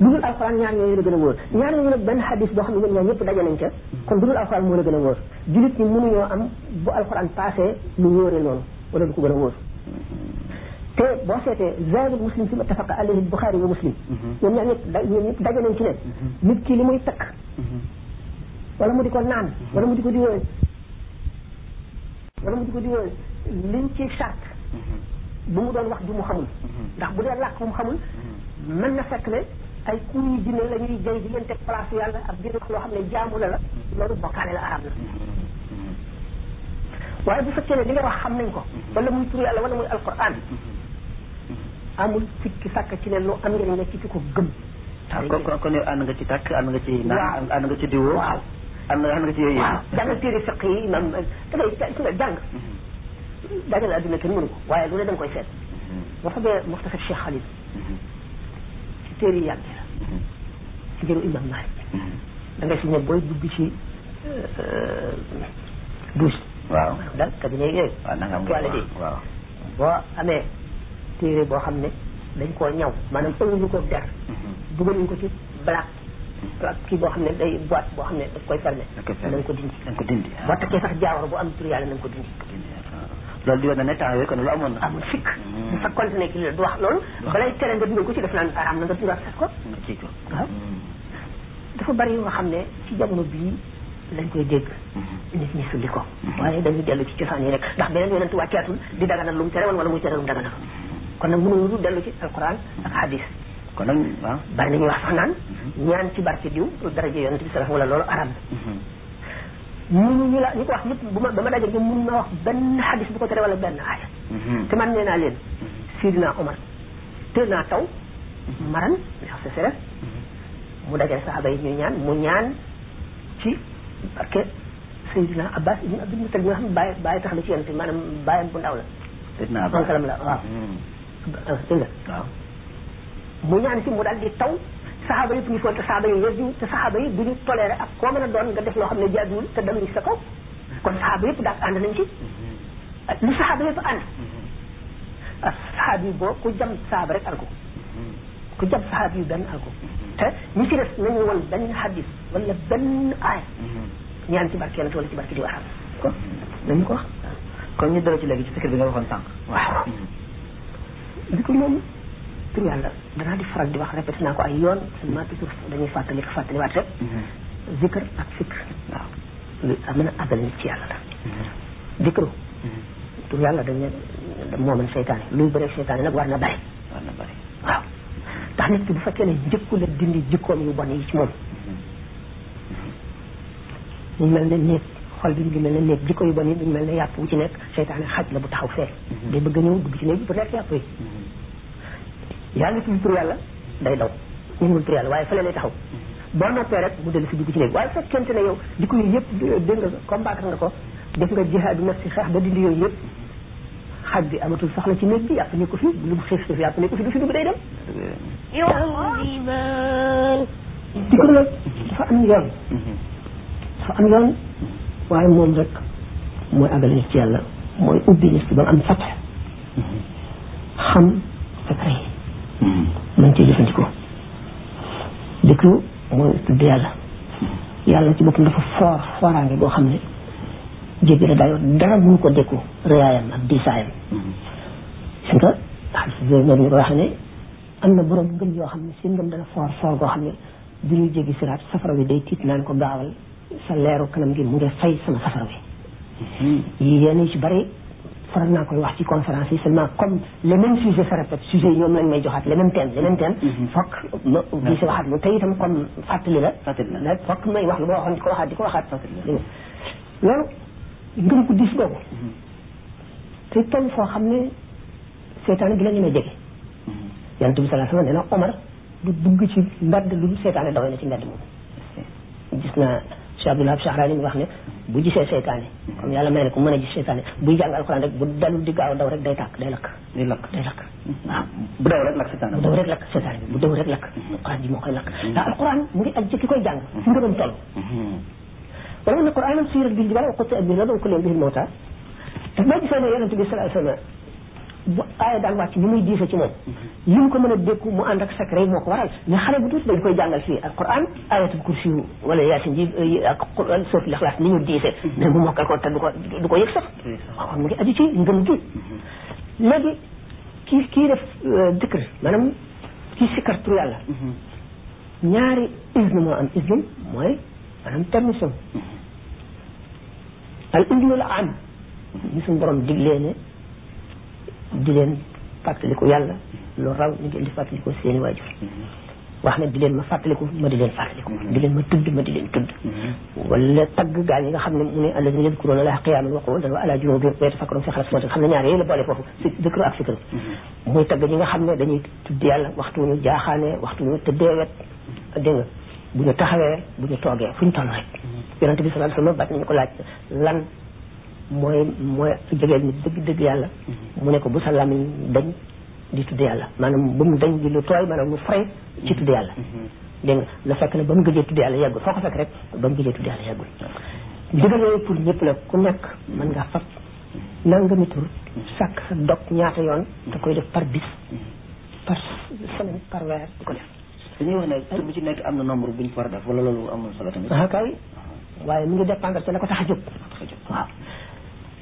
lu dul alxuraan ñaar ñooñu la gën a wóor ñaar ñooñu nag benn xadis boo xam ne ñoom ñaar ñëpp daje nañ ca kon lu dul alxuraan moo la gën a wóor jullit ñi mënuñoo am bu alxuraan passé lu wóore noonu wala lu ko gën a wóor te boo seetee zaadul muslim fi muttafaqa alayhi buxaari wa muslim ñoom ñaar ñëpp da ñoom ñëpp daje nañ ci ne nit ki li muy takk wala mu di ko naan wala mu di ko diwee wala mu di ko diwoo liñ ci sart bu mu doon wax ju mu xamul ndax bu dee làkk bu mu xamul mën na fekk ne ay ku yu jinne la ñuy jay di leen teg place yàlla ak di wax loo xam ne jaamu la la loolu bokkaale la araam la waaye bu fekkee ne li nga wax xam nañ ko wala muy tur yàlla wala muy alquran amul sikki sàkk ci ne lu am njëriñ la ci ki ko gëm kon kon yow ànd nga ci tàkk ànd nga ci naan ànd nga ci diwoo waaw am na yoo xam ne ci yooyu waaw jàngal téere fiq yi maam da ngay jàng jàng dajal adduna kenn mënu ko waaye lu ne da nga koy seet boo fa bee muxtasar Cheikh Khalil ci téere yi yàgg la ci jëru imam Malik da ngay si ne booy dugg ci douche waaw daal cabinet yooyu waaw na nga am toilette yi waaw boo amee téere boo xam ne dañ koo ñaw maanaam ëwuñu ko der dugaluñ ko ci black ak kii boo xam ne day boîte boo xam ne daf koy fermé da koy fermé. na nga ko dindi da nga ko dindi. boo takkee sax jaawar bu am tur yàlla na nga ko dindi loolu di woon na ne temps yooyu kon lu amoon na. amul sikk bu fekkoon ne ki la du wax loolu balay tere nga dugal ko ci def naan araam na nga dugal sax ko nga kii ko. waaw dafa bari yoo xam ne ci jamono bii lañ koy dégg nit ñi sulli ko waaye dañu dellu ci cosaan yi rek ndax beneen yonent wàccaatul di daganal lu mu tere woon wala muy tere lu mu daganal kon nag mënuñu dellu ci alquran ak hadis kon nag waaw bari nañu wax sax naan ñaan ci barke diw pour daraja yonent bi sallallahu wala loolu arab ñu ñu la ñu ko wax ñëpp bu ma ba ma daje ñoom mun ma wax benn xadis bu ko tere wala benn aaya te man nee naa leen Sidina Omar teel naa taw maran ndax sa seref mu dajale saxaaba yi ñuy ñaan mu ñaan ci barke Seydina Abbas ibn Abdul Muttalib nga xam ne bàyyi bàyyi tax la ci yonent bi maanaam bàyyam bu ndaw la Seydina Abbas. onkalam la waaw ah dégg nga waaw mu ñaan ci mu daal di taw saxaaba yëpp ñu foon te saxaaba yi weddi te saxaaba yi duñu toléré ak koo mën a doon nga def loo xam ne jaaduwul te daluñ sa kaw kon saxaaba yëpp daal ànd nañ ci lu saxaaba yëpp ànd ah saxaab yi boo ku jam saxaaba rek alko ku jam saxaab yi benn alko te ñi ci des nañu won benn xadis wala benn aay ñaan ci barke yonent wala ci barke di waxam ko dañu ko wax kon ñu dara ci léegi ci secret bi nga waxoon sànq waaw di ko moom tur yàlla danaa di faral di wax répété naa ko ay yoon seulement toujours dañuy fàttali ko fàttaliwaat rek zikr ak fikr waaw lu mën a abal nit ci yàlla la zikru tur yàlla dañ ne moo mën seytaane luy bëreeg seytaane nag war na bari war na bari waaw ndax nit ki bu fekkee ne jëkku la dindi jikkoom yu bon yi ci moom mu mel ne néeg xol bi ngi mel ne néeg jikko yu bon yi mu mel ne yàpp wu ci nekk seytaane xaj la bu taxaw fee day bëgg a ñëw dugg ci néeg bi bu nekk yàpp yi yaa ngi tudd tur yàlla day daw ñu ngul tur yàlla waaye fële lay taxaw boo noppee rek mu dellu si dugg ci néeg waaye fekkente ne yow jikko yooyu yëpp dégg nga combattre nga ko def nga jihaadu nafsi xeex ba dindi yooyu yëpp xaj bi amatul soxla ci néeg bi yàpp nekku fi lu mu xiif xiif yàpp nekku fi du fi dugg day dem يعذبان ci ko nag dafa am yoon dafa am yoon waaye moom rek mooy àggale nit ci yàlla mooy ubbi nit ki ba mu am fat xam secret yi mën cee jëfandikoo dëkk mooy tudd yàlla yàlla ci boppam dafa foor fooraange boo xam ne jéggi na dayoo dara mënu ko dékku réyaayam ak diisaayam gis nga xam si biir moom ñu ko wax ne am na borom ngëm yoo xam ne seen ngëm dana foor foor goo xam ne bu ñuy jéggi siraat safara wi day tiit naan ko gaawal sa leeru kanam gi mu ngi fay sama safara wi yi yenn yu ci bari faral naa koy wax ci conférence yi seulement comme les mêmes sujets se répètent sujets yi ñoom lañ may joxaat les mêmes thèmes les mêmes thèmes fokk ma di si waxaat lu te itam comme fàttali la Fàttali la. nag fokk may wax lu ma waxoon di ko waxaat di ko waxaat Fàttali la. loolu ngëm ku diis boobu te toll foo xam ne seetaan bi la ñu ne jege yonent bi sallallahu alayhi wasallam nee na Omar du dugg ci mbedd lu dul seetaane dawee na ci mbedd moom gis naa Cheikh Abdoul Wahab Sha'rani mi wax ne bu gisee seetaane comme yàlla may na ko mën a gis seetaane buy jàng alxuraan rek bu dalul di gaaw daw rek day tàkk day lakk day lakk day lakk waaw bu daw rek lakk seetaane bu daw rek lakk seetaane bu daw rek lakk alxuraan ji moo koy lakk ndax alxuraan mu ngi aj ci ki koy jàng fi ngëmam toll wala na qur'anan suyirat bihi jibaal wa qutti'at bihi al-ardu wa kullima bihi al-mawta daf boo gisee ne yonent bi sallallahu alayhi wasallam bu aaya daan wàcc bi muy diise ci moom li mu ko mën a dékku mu ànd ak secret yi moo ko waral mais xale bu tuuti dañ koy jàngal fii alquran ayatul kursi yu wala yaasin ji ak quran sootu lixlaas ni ñu diise mais mu mokkal ko te du ko du ko yëg sax waaw mu ngi aju ci ngëm gi léegi kii kii def dikr maanaam kii sikkar tur yàlla ñaari isne moo am isne mooy maanaam permission al isne la am ñu suñu borom diglee ne di leen fàttaliku yàlla lu raw ñu ngeen di fàttaliku seeni waajur wax ne di leen ma fàttaliku ma di leen fàttaliku di leen ma tudd ma di leen tudd wala tagg gaa ñi nga xam ne mu ne alladina yadkuruna laaha qiyaaman wa qu'uudan wa ala junuubihim wa yatafakkaruna fi xalqi samaawaati xam ne ñaar yooyu la boole foofu si dëkkru ak fikru muy tagg ñi nga xam ne dañuy tudd yàlla waxtu wu ñu jaaxaanee waxtu wu ñu tëddee wet dégg nga bu ñu taxawee bu ñu toogee fu ñu toll rek yonente bi sallallahu alayhi wasallam bat nañu ko laaj lan mooy mooy jegeel nit dëgg dëgg yàlla mu ne ko bu sa lamiñ dañ di tudd yàlla maanaam bu mu dañ di lu tooy maanaam lu frais ci tudd yàlla dégg nga la fekk ne ba mu gëjee tudd yàlla yàggul foo ko fekk rek ba mu gëjee tudd yàlla yàggul ndigal yooyu pour ñëpp la ku nekk mën nga fab nangami tur sàkk sa dog ñaata yoon da koy def par bis par semaine par weer di ko def dañuy wax ne tur bu ci nekk am na nombre bu ñu ko war a def wala loolu amul solo tamit ah kay waaye mu ngi dépendre ci la ko tax a jóg waaw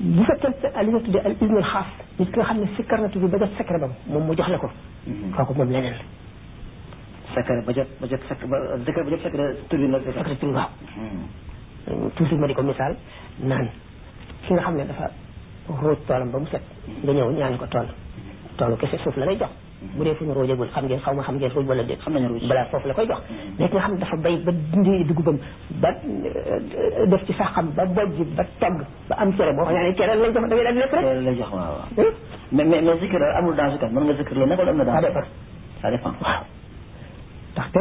bu fekkente ne li nga tuddee al ismul xaas nit ki nga xam ne sikkar na tudd ba jot secret ba moom mu jox la ko kooku moom leneen la secret ba jot ba jot secret ba secret ba jot secret tur bi nag secret tur waaw toujours ma di ko misaal naan ki nga xam ne dafa ruuj toolam ba mu set nga ñëw ñaan ko tool toolu kese suuf la lay jox bu dee fu ñu ruujagul xam ngeen xaw ma xam ngeen ruuj wala déet xam nañu ruuj balaa foofu la koy jox mais ki nga xam ne dafa bay ba dindi dugubam ba def ci saxam ba bojj ba togg ba am cere boo ko ñaanee cere lay jox da ngay daal di lekk rek cere lay jox waaw waaw mais mais mais zikir amul danger kat mën nga zikir la nekk wala am na danger ça dépend ça dépend waaw ndaxte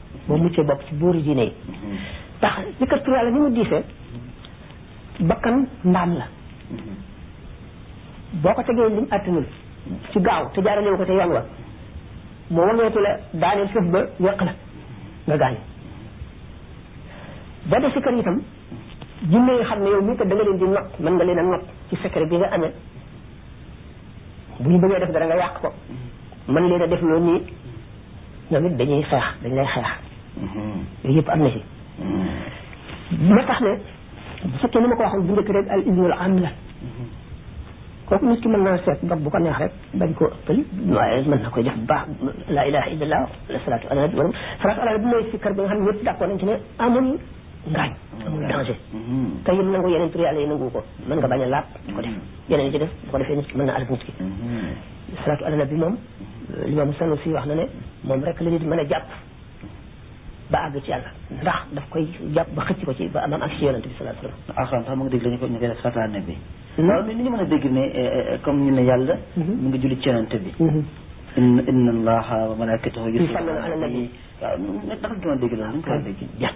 moo muccee bokk ci buuri diine yi tax li ko tur yàlla ni mu diisee bakkan mbaam la boo ko tegee lim attanul ci gaaw te jaarale ko te yoon wa moo waneetu la daaneel sëf ba yàq la nga gaañ boo def si kër itam jinne yi xam ne yow mii kat da nga leen di not mën nga leen a not ci secret bi nga amee bu ñu bëggee def dara nga yàq ko mën leen a def loolu nii ñoom it dañuy xeex dañ lay xeex yooyu yëpp am na ci moo tax ne bu fekkee ni ma ko waxoon bu njëkk rek al iznul am la kooku nit ki mën naa seet dog bu ko neex rek bañ ko ëppal waaye mën na koy def bu baax la ilaha illallah wala salaatu ala nabi wala salaatu ala nabi mooy sikkar bi nga xam ne ñëpp d'accord nañ ci ne amul ngaañ amul danger te yim nangu yeneen tur yàlla yi nangu ko mën nga bañ a laab di ko def yeneen yi ci def bu ko defee nit ki mën na alal nit ki salaatu ala nabi moom Imam Sanusi wax na ne moom rek la nit mën a jàpp ba àgg ci yàlla ndax daf koy jàpp ba xëcc ko ci ba maam ak ci yonent bi sallallahu alayhi wasallam alxuraan sax mu ngi dégg lañu ko ñu koy def sataane bi waaw mais ni ñu mën a dégg ne eh, eh, comme ñu ne yàlla mu ngi julli ci yonent bi inna inna allaha wa malaikatahu yusalluna ala nabi waaw naka nga mën a dégg loolu ñu ko mën a dégg ja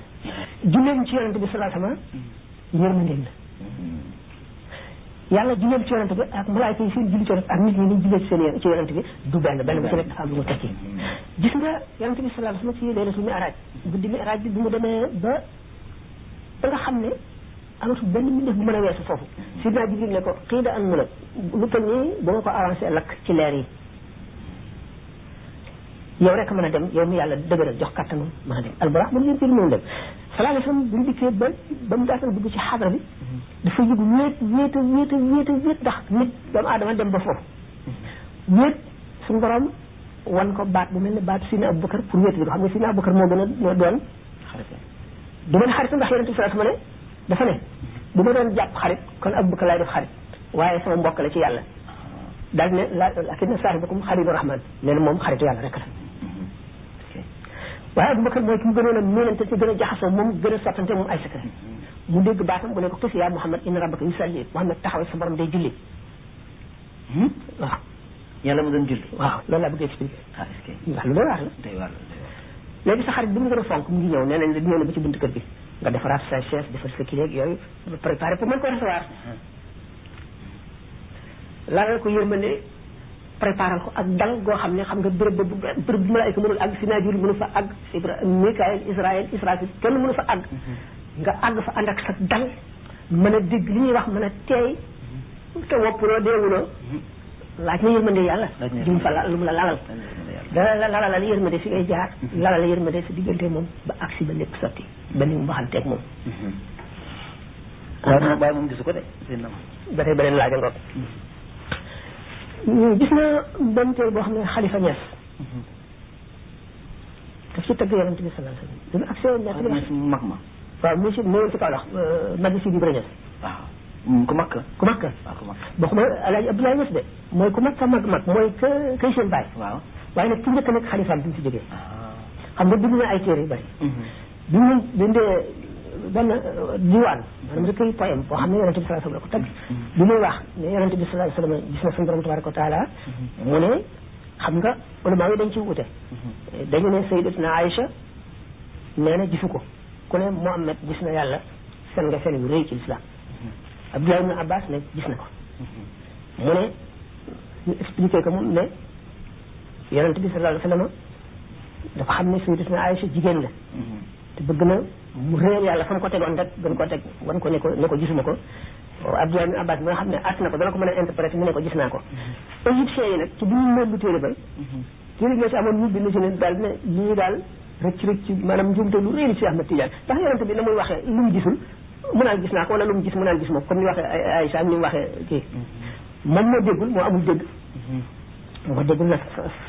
julleen ci yonent bi sallallahu alayhi wasallam yërmandeem la yàlla julleem ci yonent bi ak malaayka yi seen julli ci yonent ak nit ñi ñu jullee ci seen ci yonent bi du benn benn bu ci nekk dafa am lu mu tekki gis nga yonent bi sallallahu alayhi wasallam ci laylatul mi'raj guddi mi'raj bi bu mu demee ba ba nga xam ne amatul benn mbindeef bu mën a weesu foofu sidna jibril ne ko xii da an mu la lu toll nii ba ma ko avancé lakk ci leer yi yow rek mën a dem yow mi yàlla dëgëral jox kàttanu mën a dem alburaax moom yéen ci lu mën a dem sallallahu alayhi wasallam bi mu dikkee ba ba mu daatal dugg ci xadra bi dafa yëg wéet wéet wéet wéet wéet ndax nit doomu aadama dem ba foofu wéet suñu borom wan ko baat bu mel ne baat Sina Abubakar pour wéet bi ko xam nga Sina Abubakar moo gën a moo doon du mën a xaritam ndax yonente bi sallallahu alayhi wasallam ne dafa ne bu ma doon jàpp xarit kon Abu Bakar laay def xarit waaye sama mbokk la ci yàlla daal ne la lakinna saahibakum xaribu rahman nee na moom xaritu yàlla rek la waaye Abu Bakar mooy ki mu gënoon a miinante ci gën a jaxasoo moom gën a sottante moom ay secret mu dégg baatam bu ne ko xis yaa Muhammad inna rabbaka yusalli Muhammad taxawal sa borom day julli waaw yàlla mu doon julli waaw loolu laa bëgg expliqué ah est-ce que ndax lu doy waar la day war day war léegi sa xarit bi mu gën a fonk mu ngi ñëw nee nañ la ñëw na ba ci buntu kër bi nga defaraat sa chaise defar sa kii yeeg yooyu nga préparé pour mën ko recevoir laalal ko yërmande préparal ko ak dal goo xam ne xam nga béréb boobu benn béréb bu malaayka mënul àgg Sinaajul mënu fa àgg Ibra Mikaayil Israël Israfil kenn mënu fa àgg nga àgg fa ànd ak sa dal mën a dégg li ñuy wax mën a teey te woppuloo deewuloo laaj na yërmande yàlla jum fa la lu mu la lalal dana la lalalal yërmande fi ngay jaar lalal yërmande sa diggante moom ba agsi ba lépp sotti ba ni mu waxanteeg moom waaye moom bàyyi moom gisu ko de seen nam ba tey beneen laaj a ngoog gis na benn téere boo xam ne xalifa ñees daf ci tagg yonent bi sallallahu alayhi wasallam bi mu agsee nekk li mooy suñu mag ma waaw mu si néewal ci kaw lax magi si bi brëñes waaw Mm, ku mag ka ku mag ka waaw ku mag bokkuma alaaji Abdoulaye Niass de mooy ku mag ka mag mag mooy ka kay seen baay waaw waaye nag ki njëkk nag xalifaam bi mu fi jógee ah xam nga bind na ay téere yu bari mhm. bi mu bindee benn diwaan maanaam rek ay poème boo xam ne yonente bi sallallahu alayhi wasallam la ko tagg bi muy wax ne yonente bi sallallahu alayhi wasallam gis na suñu borom tabaraka wa taala mu ne xam nga ulama yi dañ ci wute dañu ne sayyidatuna Aïcha nee na gisu ko ku ne Muhammad gis na yàlla fen nga fen yu rëy ci lislaam Abdullah ibn Abbas ne gis na ko mu ne ñu expliqué ko moom ne yonent bi sallallahu alayhi wa sallam dafa xam ne sayyidatuna Aïcha jigéen la te bëgg na mu réer yàlla fa mu ko tegoon rek gën koo teg wan ko ne ko ne ko gisuma ko Abdullah ibn Abbas mi nga xam ne at na ko dana ko mën a interpréter mu ne ko gis naa ko égyptiens yi nag ci bi ñu mëllu téere ba téere ñoo ci amoon ñu bind ci ne daal ne lii daal rëcc rëcc maanaam njumte lu réer ci Ahmad Tidiane ndax yonent bi na muy waxee lu mu gisul mu naan gis naa ko wala lu mu gis mu naan gis ma ko comme ni waxee Aïcha ni mu waxee kii moom moo déggul moo amul dégg moo déggul nag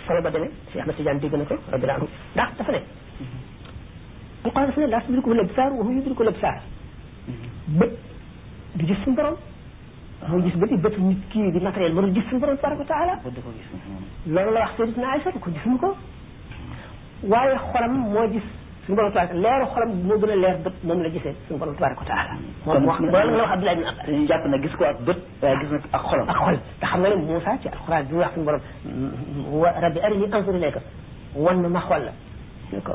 solo ba demee si Ahmad Tidiane dégg na ko radiyallahu anhu ndax dafa ne alquran dafa ne laa tudriku labsaar wa huwa yudriku labsaar bët du gis suñu borom mooy gis bët yi bëtu nit kii di matériel mënul gis suñu borom tabaraka wa taala loolu la wax sayyidatuna Aïcha ko gisuñu ko waaye xolam moo gis suñu borom tabaraka leeru xolam moo gën a leer bët moom la gisee suñu borom tabaraka wa taala moom moo xam loolu la wax Abdoulaye ibn Abbas dañu jàpp ne gis ko ak bët waaye gis na ak xolam ak xol te xam nga ne Moussa ci alxuraan bi mu wax suñu borom wa rabbi arini anzur ilayka wann ma xool la ne ko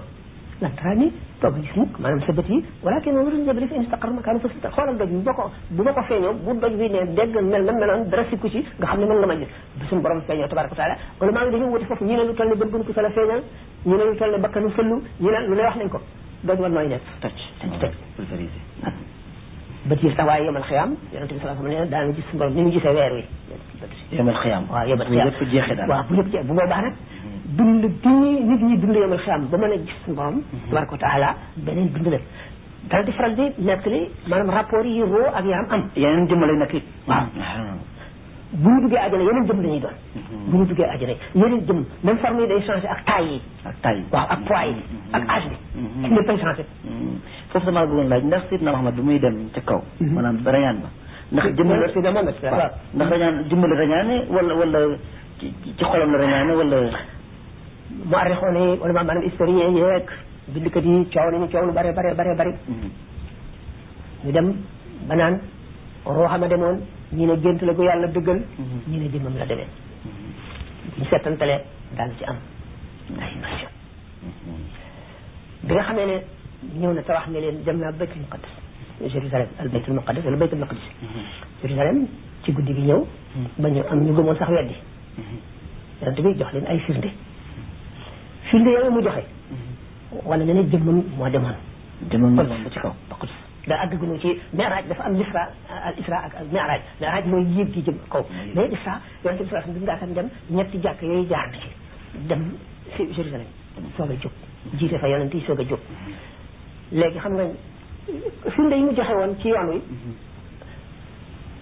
lan taraani doo ma gis mukk maanaam sa bët yi wala kenn wala nga def instaqar makaanu fa sita xoolal doj bi boo ko bu ma ko feeñoo bu doj bi ne dégg mel na meloon dara sikku ci nga xam ne mën nga ma gis ba suñu borom feeñoo tabaraka taala wala maa ngi dañu wuti foofu ñi ne lu toll ne bët bu ko sala feeñal ñi ne lu toll ne bakkanu fëllu ñi ne lu ne wax nañ ko doj wa nooy nekk toj toj toj bët yi sax waaye yomal xiyaam yonent bi sallallahu alayhi wa sallam nee na daana gis suñu borom ni mu gisee weer wi yomal xiyaam waaw yomal xiyaam yëpp jeexee daal waaw bu yëpp jeex bu boobaa nag dund gi ñuy nit ñi dund yomal xiyaam ba mën a gis suñu borom tabaraka wa taala beneen dund la dana di faral di nettali maanaam rapport yi roo ak yaram am yeneen jëmm lay nekk it waaw bu ñu duggee àjjana yeneen jëm la ñuy doon bu ñu duggee àjjana yeneen jëm même forme yi day changé ak taille yi ak taille waaw ak poids yi ak âge bi léppay changé foofu sama la bëggoon laaj ndax Seydina Muhammad bi muy dem ca kaw maanaam rañaan ba ndax jëmmale Loolu Seydina Muhammad, waaw. waaw ndax rañaan jëmmale rañaane wala wala ci ci xolam la rañaane wala mu arrixoon yi wala maanaam historien yeeg bindkat yi coow nañu coow lu bare bare bare bare ñu dem ba naan ruuxam a demoon ñi ne gént la ko yàlla dëggal ñi ne jëmmam la demee ñu settantale daal ci am ay nation bi nga xamee ne ñëw na te wax ne leen dem naa baytul muqaddas Jérusalem al baytul muqaddas wala baytul maqdis Jérusalem ci guddi gi ñëw ba ñu am ñu gëmoon sax weddi yonent bi jox leen ay firnde firnde yooyu mu joxe wala ne ne jëmmam moo demoon demoon na lamb ci kaw ba Quds da àgg gunu ci miraaj dafa am lisra al isra ak al miraaj miraaj mooy yéeg gi jëm kaw mais isra yonent bi sallallahu alayhi wasallam bi mu daataan dem ñetti jàkk yooyu jaar na ci dem si Jérusalem soog a jóg jiite fa yonent yi soog a jóg léegi xam nga firnde yi mu joxe woon ci yoon wi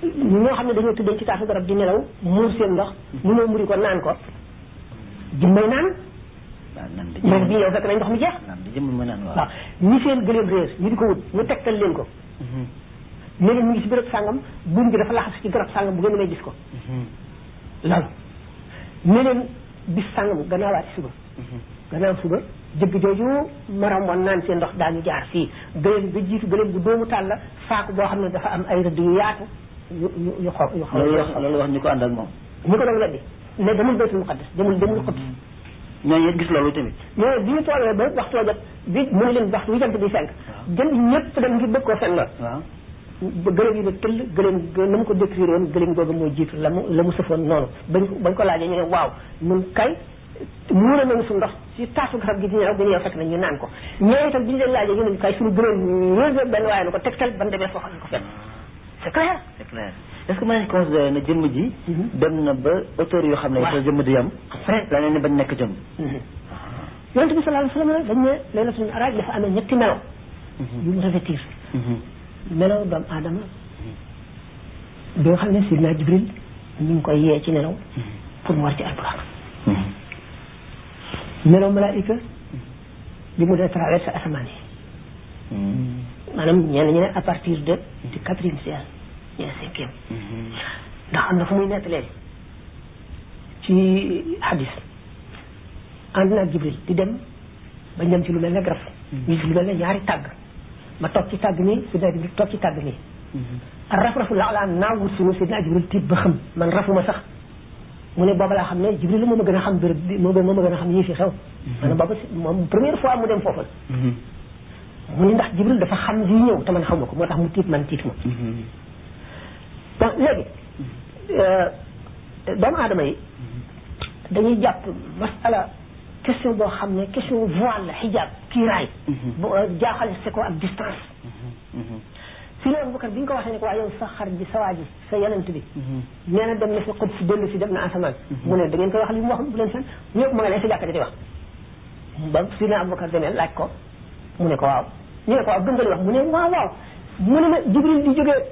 ñoo xam ne dañoo tuddoon ci taasu garab di nelaw muur seen ndox mu ñëw muri ko naan ko dimbay naan moom bii yow fekk nañ ndox mi jeex waaw ñi seen gëléem réer ñu di ko wut ñu tegtal leen ko ne leen mu ngi si béréb sàngam buum gi dafa laxas ci garab sàngam bu ngeen may gis ko loolu ne leen bis sàngam gannaawaati suba gannaaw suba jëgg jooju maram woon naan seen ndox daañu jaar fii gëléem ga jiitu gëléem gu doomu taal la saaku boo xam ne dafa am ay rëdd yu yaatu yu yu yu xaw yu xaw loolu wax loolu wax ñu ko ànd ak moom ñu ko doon weddi ne demul baytul muqaddas demul demul xut ñooñu it gis loolu tamit mais bi ñu toogee ba waxtu wa jot bi mu ne leen waxtu wi jant bi fenk jënd ñëpp dem ngir bëgg koo fen la waaw gëléem yi ne tëll gëléem na mu ko décrire woon gëléem googu moo jiitu la mu la mu sëfoon noonu bañ bañ ko laajee ñu ne waaw nun kay muura nañu su ndox ci taasu garab gi di ñëw bu ñëw fekk na ñu naan ko ñoo itam bi ñu leen laajee ñu ne ñu kay suñu gëléem réer na benn waaye na ko tegtal ban demee foofa lañ ko fekk c'est clair c'est clair est-ce que mën nañu considérer ne jëmm ji dem na ba auteur yoo xam ne sa jëmm di yam après la ne bañ nekk jëmm yonent bi sallallahu alayhi wa sallam dañ ne laylatul mi'raj dafa amee ñetti melo yu mu revêtir melo doomu aadama bi nga xam ne sidna jibril ñu ngi koy yee ci nelaw pour mu war ci alquran melo malaayika bi mu dee traversé asamaan yi maanaam ñenn ñu ne à partir de du quatrième ciel ñu ne cinquième ndax am na fu muy nettalee ci hadis ànd naa jibril di dem ba ñam ci lu mel ne garab ñu ci lu mel ne ñaari tàgg ma toog ci tàgg nii sidna jibril toog ci tàgg nii ak raf-rafu la laa naaw wut suñu sidna jibril tiit ba xam man rafuma sax mu ne booba laa xam ne jibril moo ma gën a xam béréb bi moo ma gën a xam yii fi xew maanaam booba moom première fois mu dem foofu la mu ne ndax jibril dafa xam li ñëw te man xaw ma ko moo tax mu tiit man tiit ma bon léegi doomu aadama yi dañuy jàpp masala question boo xam ne question voile la xijaab kiiraay bu jaaxal se ko ak distance si loolu Abubakar bi ñu ko waxee ne ko waa yow sa xarit bi sa waa ji sa yonent bi nee na dem na si xut si dellu si dem na asamaan mu ne da ngeen koy wax li mu wax bu leen fen ñëpp ma nga ne sa jàkka di wax ba si na Abubakar demee laaj ko mu ne ko waaw ñu ne ko waaw gëm nga li wax mu ne waaw waaw mu ne ma Jibril di jógee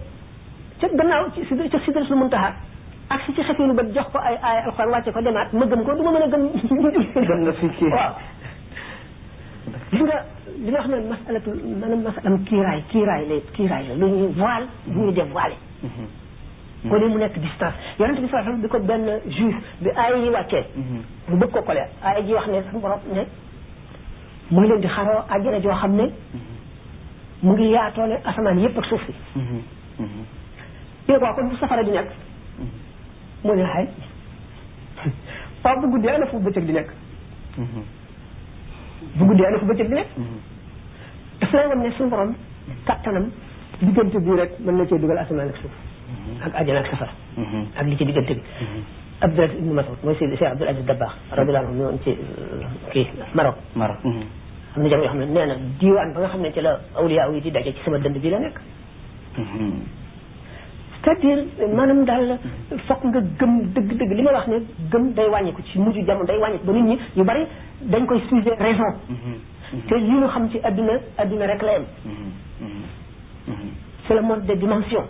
ca gannaaw ci sidra ca sidratul muntaha ak si ci xefeelu ba jox ko ay ay alxuraan wàcce ko demaat ma gëm ko du ma mën a gëm gëm nga fii kii waaw gis nga li nga xam ne masalatul maanaam masalam kiiraay kiiraay la kiiraay la lu ñuy voile bu ñu def voile ko ne mu nekk distance yonente bi saa sallam bi ko benn juif bi aaya yi wàccee mu bëgg ko kole aaya ji wax ne suñu borom ne mu ngi leen di xaroo àjjana joo xam ne mu ngi yaatoo ne asamaan yépp ak suuf si ñu ne ko waaw kon fu safara di nekk mu ne xay waaw bu guddee ana fu bëccëg di nekk bu guddee ana fu bëccëg di nekk daf lay wan ne suñu borom kattanam diggante bii rek mën na cee dugal asamaan ak suuf ak àjjana ak safara ak li ci diggante bi Abdul Aziz ibnu Mas'ud mooy Seydi Cheikh Abdul Aziz Dabakh radiyallahu anhu ñëwoon ci kii Maroc Maroc am na jamono yoo xam ne nee na diiwaan ba nga xam ne ci la awliya yi di daje ci sama dënd bi la nekk c'est-à-dire maanaam daal foog nga gëm dëgg-dëgg li ma wax ne gëm day wàññiku ci mujj jamono day wàññiku ba nit ñi yu bari dañ koy sujet raison te yi ñu xam ci adduna adduna rek la yem c'est le mode des dimensions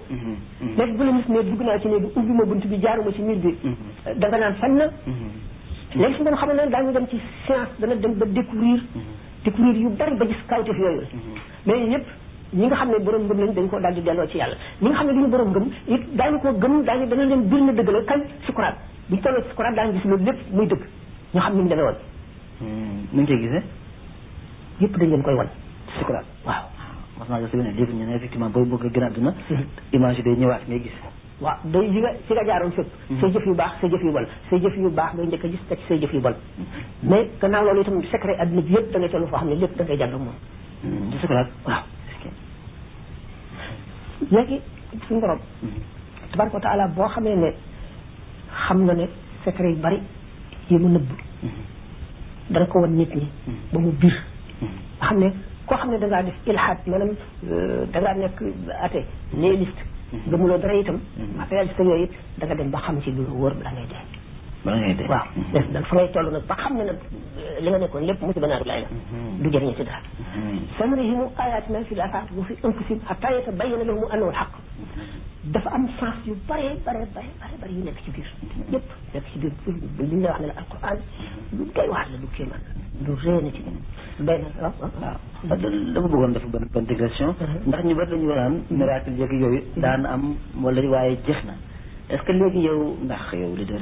léegi bu la nit ne dugg naa ci néeg bi ubbi ma bunt bi jaaruma ci miir bi da nga naan fan na léegi su doon xamal ne daañu dem ci science dana dem ba découvrir découvrir yu bari ba gis kawtif yooyu mais yëpp ñi nga xam ne borom ngëm lañ dañ koo daal di delloo ci yàlla ñi nga xam ne duñu borom ngëm it daañu ko gëm daañu dana leen bir na dëgg la kañ sukuraat buñ tolloo ci sukuraat daañu gis loolu lépp muy dëgg ñoo xam ni mu demee woon nu ñu koy gisee yëpp dañ leen koy wan ci sukuraat waaw mas naa gis ne dégg ñu ne effectivement booy bëgg a gën a àdduna image yi day ñëwaat ngay gis waaw day yi nga fi nga jaaroon fépp say jëf yu baax say jëf yu bon say jëf yu baax ngay njëkk a gis teg say jëf yu bon mais gannaaw loolu itam secret adduna bi yëpp da ngay toll foo xam ne lépp da ngay jàng ak moom ci sukuraat waaw léegi suñu borom tabaraka wa taala boo xamee ne xam na ne secret yu bari yi mu nëbb dana ko wan nit ñi ba mu bir nga xam ne koo xam ne da ngaa def ilhaad maanaam da ngaa nekk athée nihiliste gëmuloo dara itam matérialiste yooyu it da nga dem ba xam ci lu wóor bala ngay dee bala ngay dee waaw def nag fa ngay toll nag ba xam ne nag li nga nekkoon lépp musiba naaru laay la du jëriñu ci dara sanrihim ayatina fi l afaq wa fi anfusihim hatta yatabayyana lahum annahu al haqq dafa am sens yu bare bare bare bare bare yu nekk ci biir yëpp nekk ci biir li ñu wax ne la alquran lu doy waar la lu kéemaan lu rëy na ci benn waaw waaw dama bëggoon def benn benn digression ndax ñu bari dañu waraan miracle yeeg yooyu daan am wala waaye jeex na est-ce que léegi yow ndax yow leader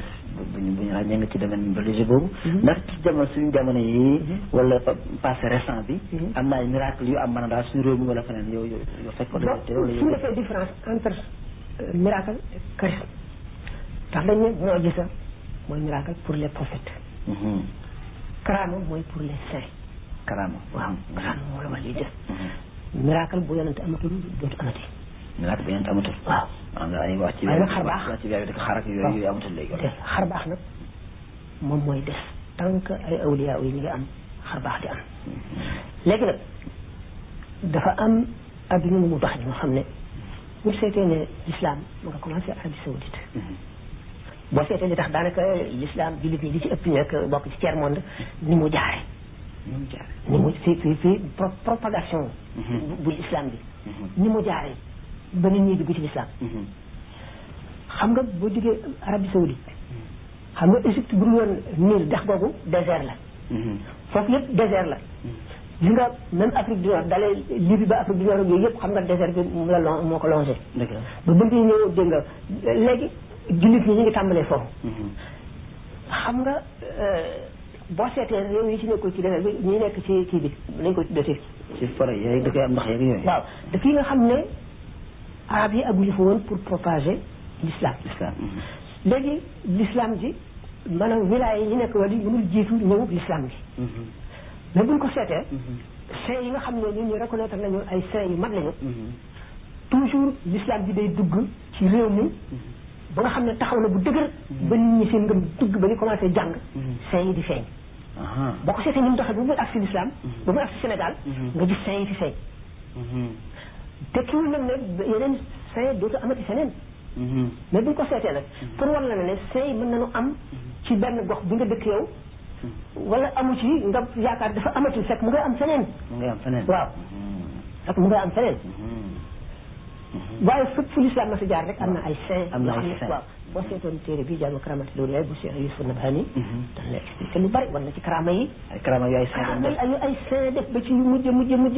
bu ñu bu ñu ràññee nga ci domaine religieux boobu. ndax ci jamono suñu jamono yii. wala pa- passé récent bi. am na ay miracle yu am maanaam daal suñu réew mi wala feneen yow yow yow fekkoon na te wala su yow. defee différence entre euh, miracle et charisme ndax dañ ne moo gisa mooy miracle pour les prophètes Mhm. karaama mooy pour les saints karaama. waaw karaama moo la wax lii def miracle bu yonante amatul dootu amati ñu nag beneen amatul. waaw maanaam daal ay wax ci. waaye nag xar baax wax ci weer bi dëkk xar ak yooyu yooyu amatul léegi. te xar baax nag moom mooy des tant que ay awliya yi ñu ngi am xar baax di am. léegi nag dafa am adduna lu mu dox ñu xam ne bu seetee ne l'islam mu nga commencé Arabie Saoudite. boo seetee li tax daanaka l'islam jullit ñi li ci ëpp nekk bokk ci tiers monde ni mu jaare ni mu jaare ni mu si si si pro- propagation bu- bu islam bi ni mu jaaree ba nit ñi dugg ci islam xam nga boo jógee Arabie Saoudite xam nga Égypte bu dul woon Nil dex googu désert la foofu yëpp désert la li nga même Afrique du Nord dalee Libye ba Afrique du Nord yooyu yëpp xam nga désert bi moom la lon- moo ko longé dëgg la ba bënt yi ñëw dégg nga léegi jullit ñi ñu ngi tàmbalee foofu xam nga euh, boo seetee réew yi ci nekkul ci defar bi ñi nekk ci kii bi nañ ko tuddati ci foro yooyu dëkk yi am ndox yeeg yooyu waaw dëkk yi nga xam ne arab yi aguñu fa woon pour propager l'islam islam léegi l'islam ji maanaam wilaaya yi nekk wala yi mënul jiitu ñëw l'islam bi mais buñ ko seetee saint yi nga xam ne ñun ñu reconnaître nañu ay saint yu mat lañu toujours l'islam bi day dugg ci réew mi ba nga xam ne taxaw na bu dëgër ba nit ñi seen ngëm dugg ba ñu commencé jàng saint yi di feeñ boo ko seetee ni mu doxee ba muy agsi l'islam ba muy agsi Sénégal nga gis saint yi fi feeñ te kiwul nag ne yeneen saint dootu amati feneen mais buñ ko seetee nag pour war la ne ne saint yi mën nañu am ci benn gox bi nga dëkk yow wala amu ci nga yaakaar dafa amatul fekk mu ngay am feneen mu ngay am feneen waaw fekk mu ngay am feneen waaye fépp fu lislaam ma sa jaar rek am na ay saint am na ay saint waaw boo seetoon téere bi jàng karamat loolu lay bu Cheikh Youssouf Nabhani dañ lay expliqué lu bari war na ci karama yi ay karama yu ay saint ay ay saint def ba ci yu mujj mujj mujj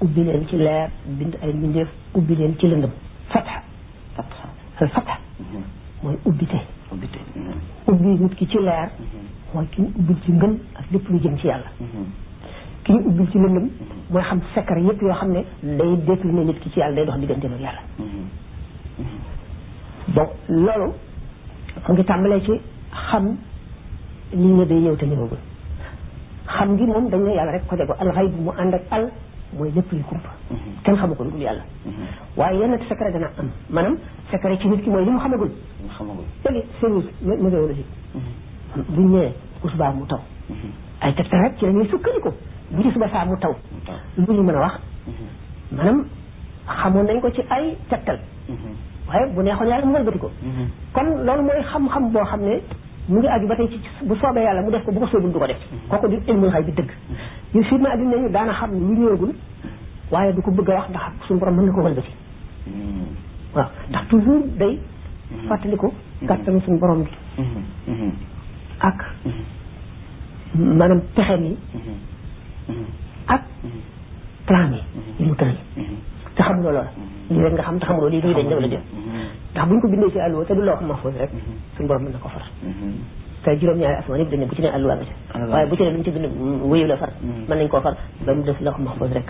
ubbi leen ci leer bind ay mbindeef ubbi leen ci lëndëm fatxa fatxa al fatxa mooy ubbi tey ubbi tey ubbi nit ki ci leer mooy ki ñu ubbil ci ngëm ak lépp lu jëm ci yàlla ki ñu ubbil ci lëndëm mooy xam sekkar yépp yoo xam ne day détourné nit ki ci yàlla day dox diggante ak yàlla donc loolu mu ngi tàmbalee ci xam lii nga day ñëw te ñëwagul xam gi moom dañ ne yàlla rek ko jago alxayb mu ànd ak al mooy lépp luy kumpa kenn xamu ko lu dul yàlla waaye yenn secret dana am maanaam secret ci nit ki mooy li mu xamagul mu xamagul léegi service mé- météorologique bu ñu nee bu subaa mu taw ay tegtal rek ci la ñuy sukkandiku bu ci suba saa mu taw lu ñu mën a wax maanaam xamoon nañ ko ci ay tegtal waaye bu neexoon yàlla mu wëlbati ko kon loolu mooy xam-xam boo xam ne mu ngi aju ba tey ci bu soobee yàlla mu def ko bu ko soobul du ko def kooku di ilmul xay bi dëgg yu siit ma addina ñu daana xam lu ñëwagul waaye du ko bëgg a wax ndax suñu borom mën na ko wëlbati waaw ndax toujours day fàttaliku kàttanu suñu borom bi ak maanaam pexe mi ak plan bi li mu tëral te xam loolu lii rek nga xam te xamuloo lii lii dañ dem la jëm ndax buñ ko bindee ci àlluwa te du loo xam ma foofu rek suñu borom mën na ko far te juróom-ñaari asamaan yëpp dañ ne bu ci ne àlluwa nga ca waaye bu ci ne lu mu ci bind wéyu la far mën nañ koo far ba mu def loo xam ma foofu rek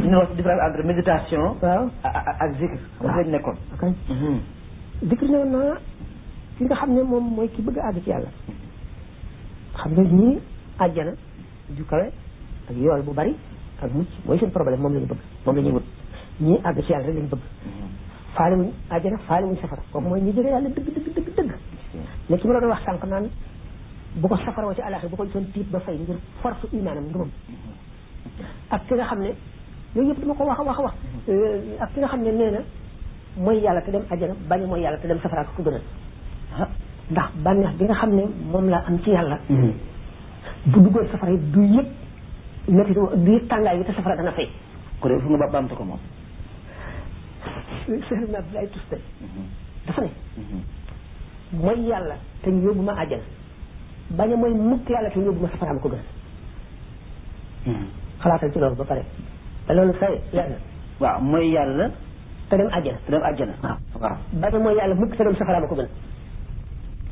dina wax différence entre méditation waaw ak zikr wax lañ nekkoon kañ zikr ne woon naa ki nga xam ne moom mooy ki bëgg a àgg ci yàlla xam nga ñii àjjana ju kawe ak yool bu bari ak mucc mooy seen problème moom la ñu bëgg moom la ñuy wut ñii àgg ci yàlla rek la ñu bëgg faale wuñ àjjana faale wuñ safara kooku mooy ñi jege yàlla dëgg dëgg dëgg dëgg ne ki ma la doon wax sànq naan bu ko safaroo ci àlaxir bu ko gisoon tiit ba fay ngir force imaanam ngëmam ak ki nga xam ne yooyu yëpp dama ko wax a wax a wax ak ki nga xam ne nee na mooy yàlla te dem àjjana bañ mooy yàlla te dem safara ko gënal ndax bànneex bi nga xam ne moom laa am ci yàlla bu duggoon safara it du yëg métti du yëg tàngaay bi te safara dana fay ko def nga ba bamtu ko moom Sëriñ Abdoulaye Toussaint dafa ne mooy yàlla te ñu yóbbu ma àjjana bañ a mooy mukk yàlla te ñu yóbbu ma safara ma ko gën xalaatal ci loolu ba pare te loolu say leer na waaw mooy yàlla te dem àjjana te dem àjjana waaw waaw bañ a mooy yàlla mukk te dem safara ma ko gën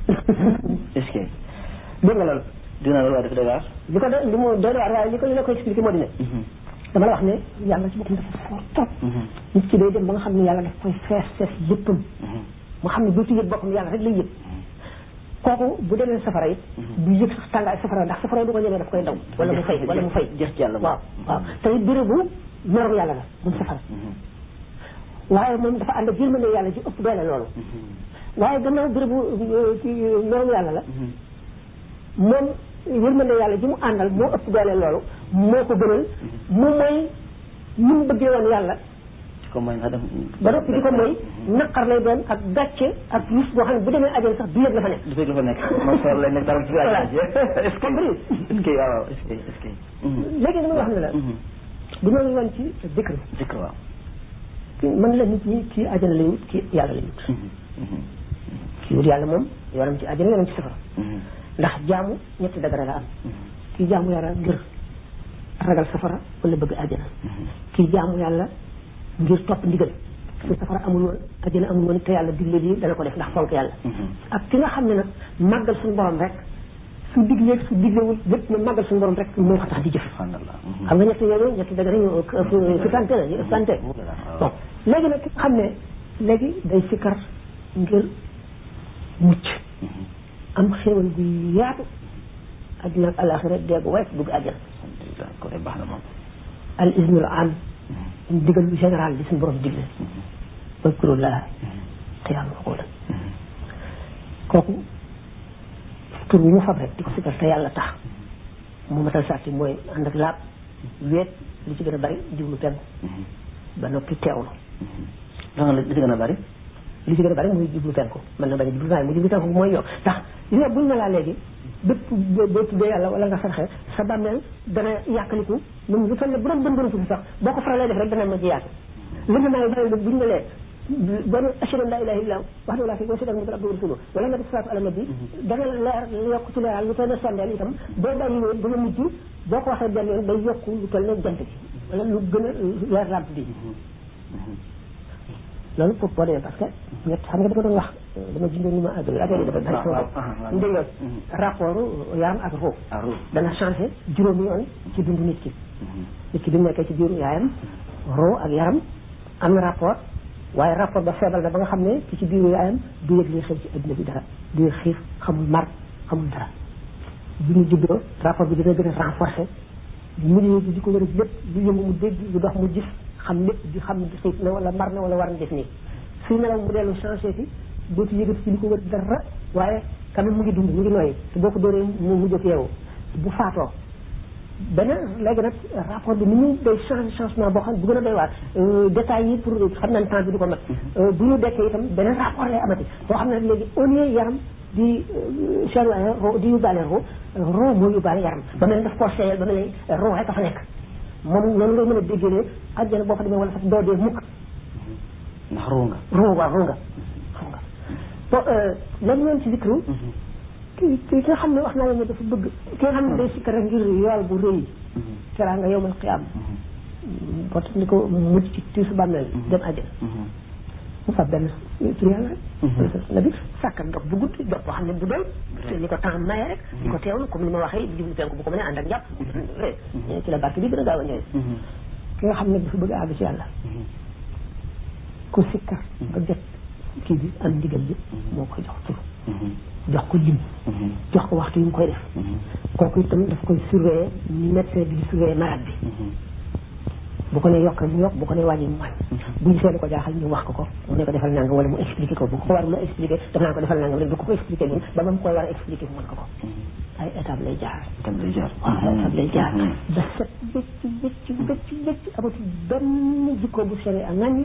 est-ce que dégg nga loolu dina loolu def dëgg li ko doon li mu doon waar waaye li ko li la ko expliqué moo di ne dama la wax ne yàlla ci boppam dafa fort trop nit ki day dem ba nga xam ne yàlla daf koy fees fees léppam mu xam ne dootu yëg boppam yàlla rek lay yëg kooku bu demee safara it du yëg sax tàngaay safara ndax safara du ko ñemee daf koy daw wala mu fay wala mu fay jeex ci yàlla waaw waaw te it bérébu merum yàlla la bu safara waaye moom dafa ànd ak yërmande yàlla ji ëpp doole loolu waaye gannaaw bérébu ci merum yàlla la moom yërmande yàlla ji mu àndal moo ëpp doole loolu moo ko gënal mu mooy ni mu bëggee woon yàlla ko mooy nga dem ba noppi di ko mooy naqar lay doon ak gàcce ak rus boo xam ne bu demee ajal sax du yëg la fa nekk du fekk la fa nekk moom soor lay nekk dara ci Voilà. est-ce que Compris. est-ce que waaw est-ce que est-ce que léegi li muy wax ne la bu ñoo ngi woon ci dikr dikr waaw man la nit ñi kii àjjana lay wut kii yàlla lay wut kii wut yàlla moom yoonam ci àjjana yoonam ci safara ndax jaamu ñetti dagara la am kii jaamu yàlla ngir ragal safara wala bëgg àjjana kii jaamu yàlla ngir topp ndigal su safara amul woon àjjana amul woon te yàlla digle lii dana ko def ndax fonk yàlla ak ki nga xam ne nag màggal suñu borom rek su digleeg su diglewul lépp na màggal suñu borom rek moo ko tax di jëf xam nga ñetti yooyu ñetti dëgg nañu ci santé la ñu santé bon léegi nag ki xam ne léegi day sikkar ngir mucc am xéewal gu yaatu adduna ak alaxira deegu wayet dugg àjjal ko de baax na moom al ismul am digal lu général li suñu borom digle wazkurullah qiyaam wa quudan kooku tur wi ñu fab rek di ko sikkar te yàlla tax mu matal sart yi mooy ànd ak laab weet li ci gën a bari jublu penk ba noppi teewlu loolu la li ci gën a bari li ci gën a bari mooy jublu penku mën na bañ a jublu waaye mu jublu penku mooy yow tax gis nga buñ ne laa léegi bépp boo tuddee yàlla wala nga sarxe sa bàmmeel dana yàqaliku même bu toll bu doon bën bënu fi sax boo ko faralee def rek dana ma ci yaatu li nga naa bàyyi buñ ne lee boo ashhadu an laa ilaaha illa wax dëgg laa fi wasi dam ni ko abdu rasulu wala nga def salaatu ala nabi da nga leer yokk ci leeral lu toll ne sondeel itam boo bàyyi woon ba nga mujj boo ko waxee benn yoon day yokk lu toll ne jant bi wala lu gën a leer làmp bi loolu pour boo demee parce que ñett xam nga dama doon wax dama jinde ni ma àggal affaire yi dafa bari soo dégg nga rapport yaram ak ruux dana changé juróomi yoon ci dundu nit ki nit ki bi mu nekkee ci biiru yaayam ruux ak yaram am na rapport waaye rapport ba feebal na ba nga xam ne ki ci biiru yaayam du yëg liy xew ci adduna bi dara du yëg xiif xamul mar xamul dara bi mu juddoo rapport bi dina gën a renforcer milieu bi di ko wër lépp lu yëngu mu dégg lu dox mu gis xam lépp di xam xiif na wala mar na wala war na def nii suy nelaw mu dellu changé fi dootu yëgati ci li ko wër dara waaye quand même mu ngi dund mu ngi nooyi te boo ko dóoree mu mu jóg yeewu bu faatoo beneen léegi nag rapport bi ni muy day change changement boo xam bu gën a doy waar détails yi pour xam nañ temps bi du ko mat bu ñu dekkee itam beneen rapport lay amati boo xam ne léegi au lieu yaram di cher waaye ro di yóbbaale ro ro moo yóbbaale yaram ba mel ne daf koo seeyal ba mel ne ro rek a fa nekk moom noonu ngay mën a déggee ne àjjana boo fa demee wala sax doo dee mukk ndax roo nga roo waaw roo nga xam nga bon léegi ñoom ci zikru ki ki nga xam ne wax naa la ne dafa bëgg ki nga xam ne day sikkar ngir yool bu rëy teraa nga yowmal xiyaam boo tax ni ko mucc ci tiisu bàmmeel dem àjjana mu fab benn tur yàlla rek nga bi sàkkal ndox bu gudd ndox boo xam ne bu doy te ni ko temps maye rek di ko teewlu comme ni ma waxee jublu penku bu ko mënee ànd ak njàpp ci la barke bi gën a gaaw a ñëwee ki nga xam ne dafa bëgg a àgg ci yàlla ku sikkar ba jot kii bi ak ndigal bi moo koy jox tur jox ko lim jox ko waxtu yi mu koy def kooku itam daf koy surveiller ni médecin bi di surveiller malade bi bu ko ne yokk mu yokk bu ko ne wàññi mu wàññi bu ñu seetlu ko jaaxal ñu wax ko ko mu ne ko defal nangam wala mu expliqué ko bu ko war mu expliqué daf naa ko defal nangam rek du ko ko expliqué ñun ba ba mu koy war a expliqué mu mën ko ko ay étape lay jaar tam lay jaar waaw ay étape lay jaar ba set wécc wécc wécc wécc amatul benn jikko bu sere a ŋàññi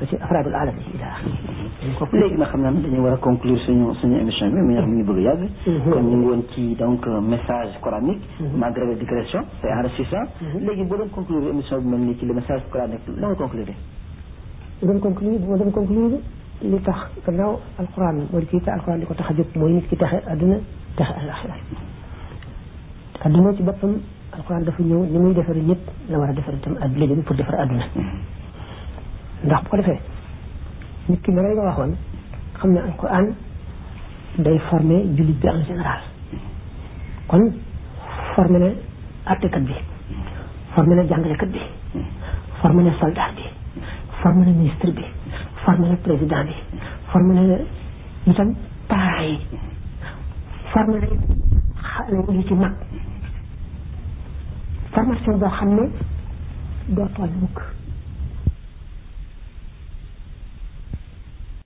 ba ci afraadul alam yi ila axiri léegi nag xam naa ne dañuy war a conclure suñu suñu émission bi mi nga xam ne ñu bëgg a yàgg kon ñu ngi woon ci donc message coranique malgré les digressions c'est enrichissant léegi boo doon conclure émission bi mel nii ci le message coranique la nga conclure bu doon conclure bu ma doon conclure li tax gannaaw alquran moo di kii te alquran li ko tax a jóg mooy nit ki texe àdduna texe àllaaxira adduna ci boppam alxuraan dafa ñëw ni muy defar ñëpp la war a defar itam ak léegi pour defar adduna ndax bu ko defee nit ki dara nga waxoon xam ne alxuraan day former jullit bi en général kon formé na artekat bi formé na jàngalekat bi formé na soldat bi formé na ministre bi formé na président bi formé na itam parents yi formé nañ xale yi ci mag formation boo xam ne doo toll mukk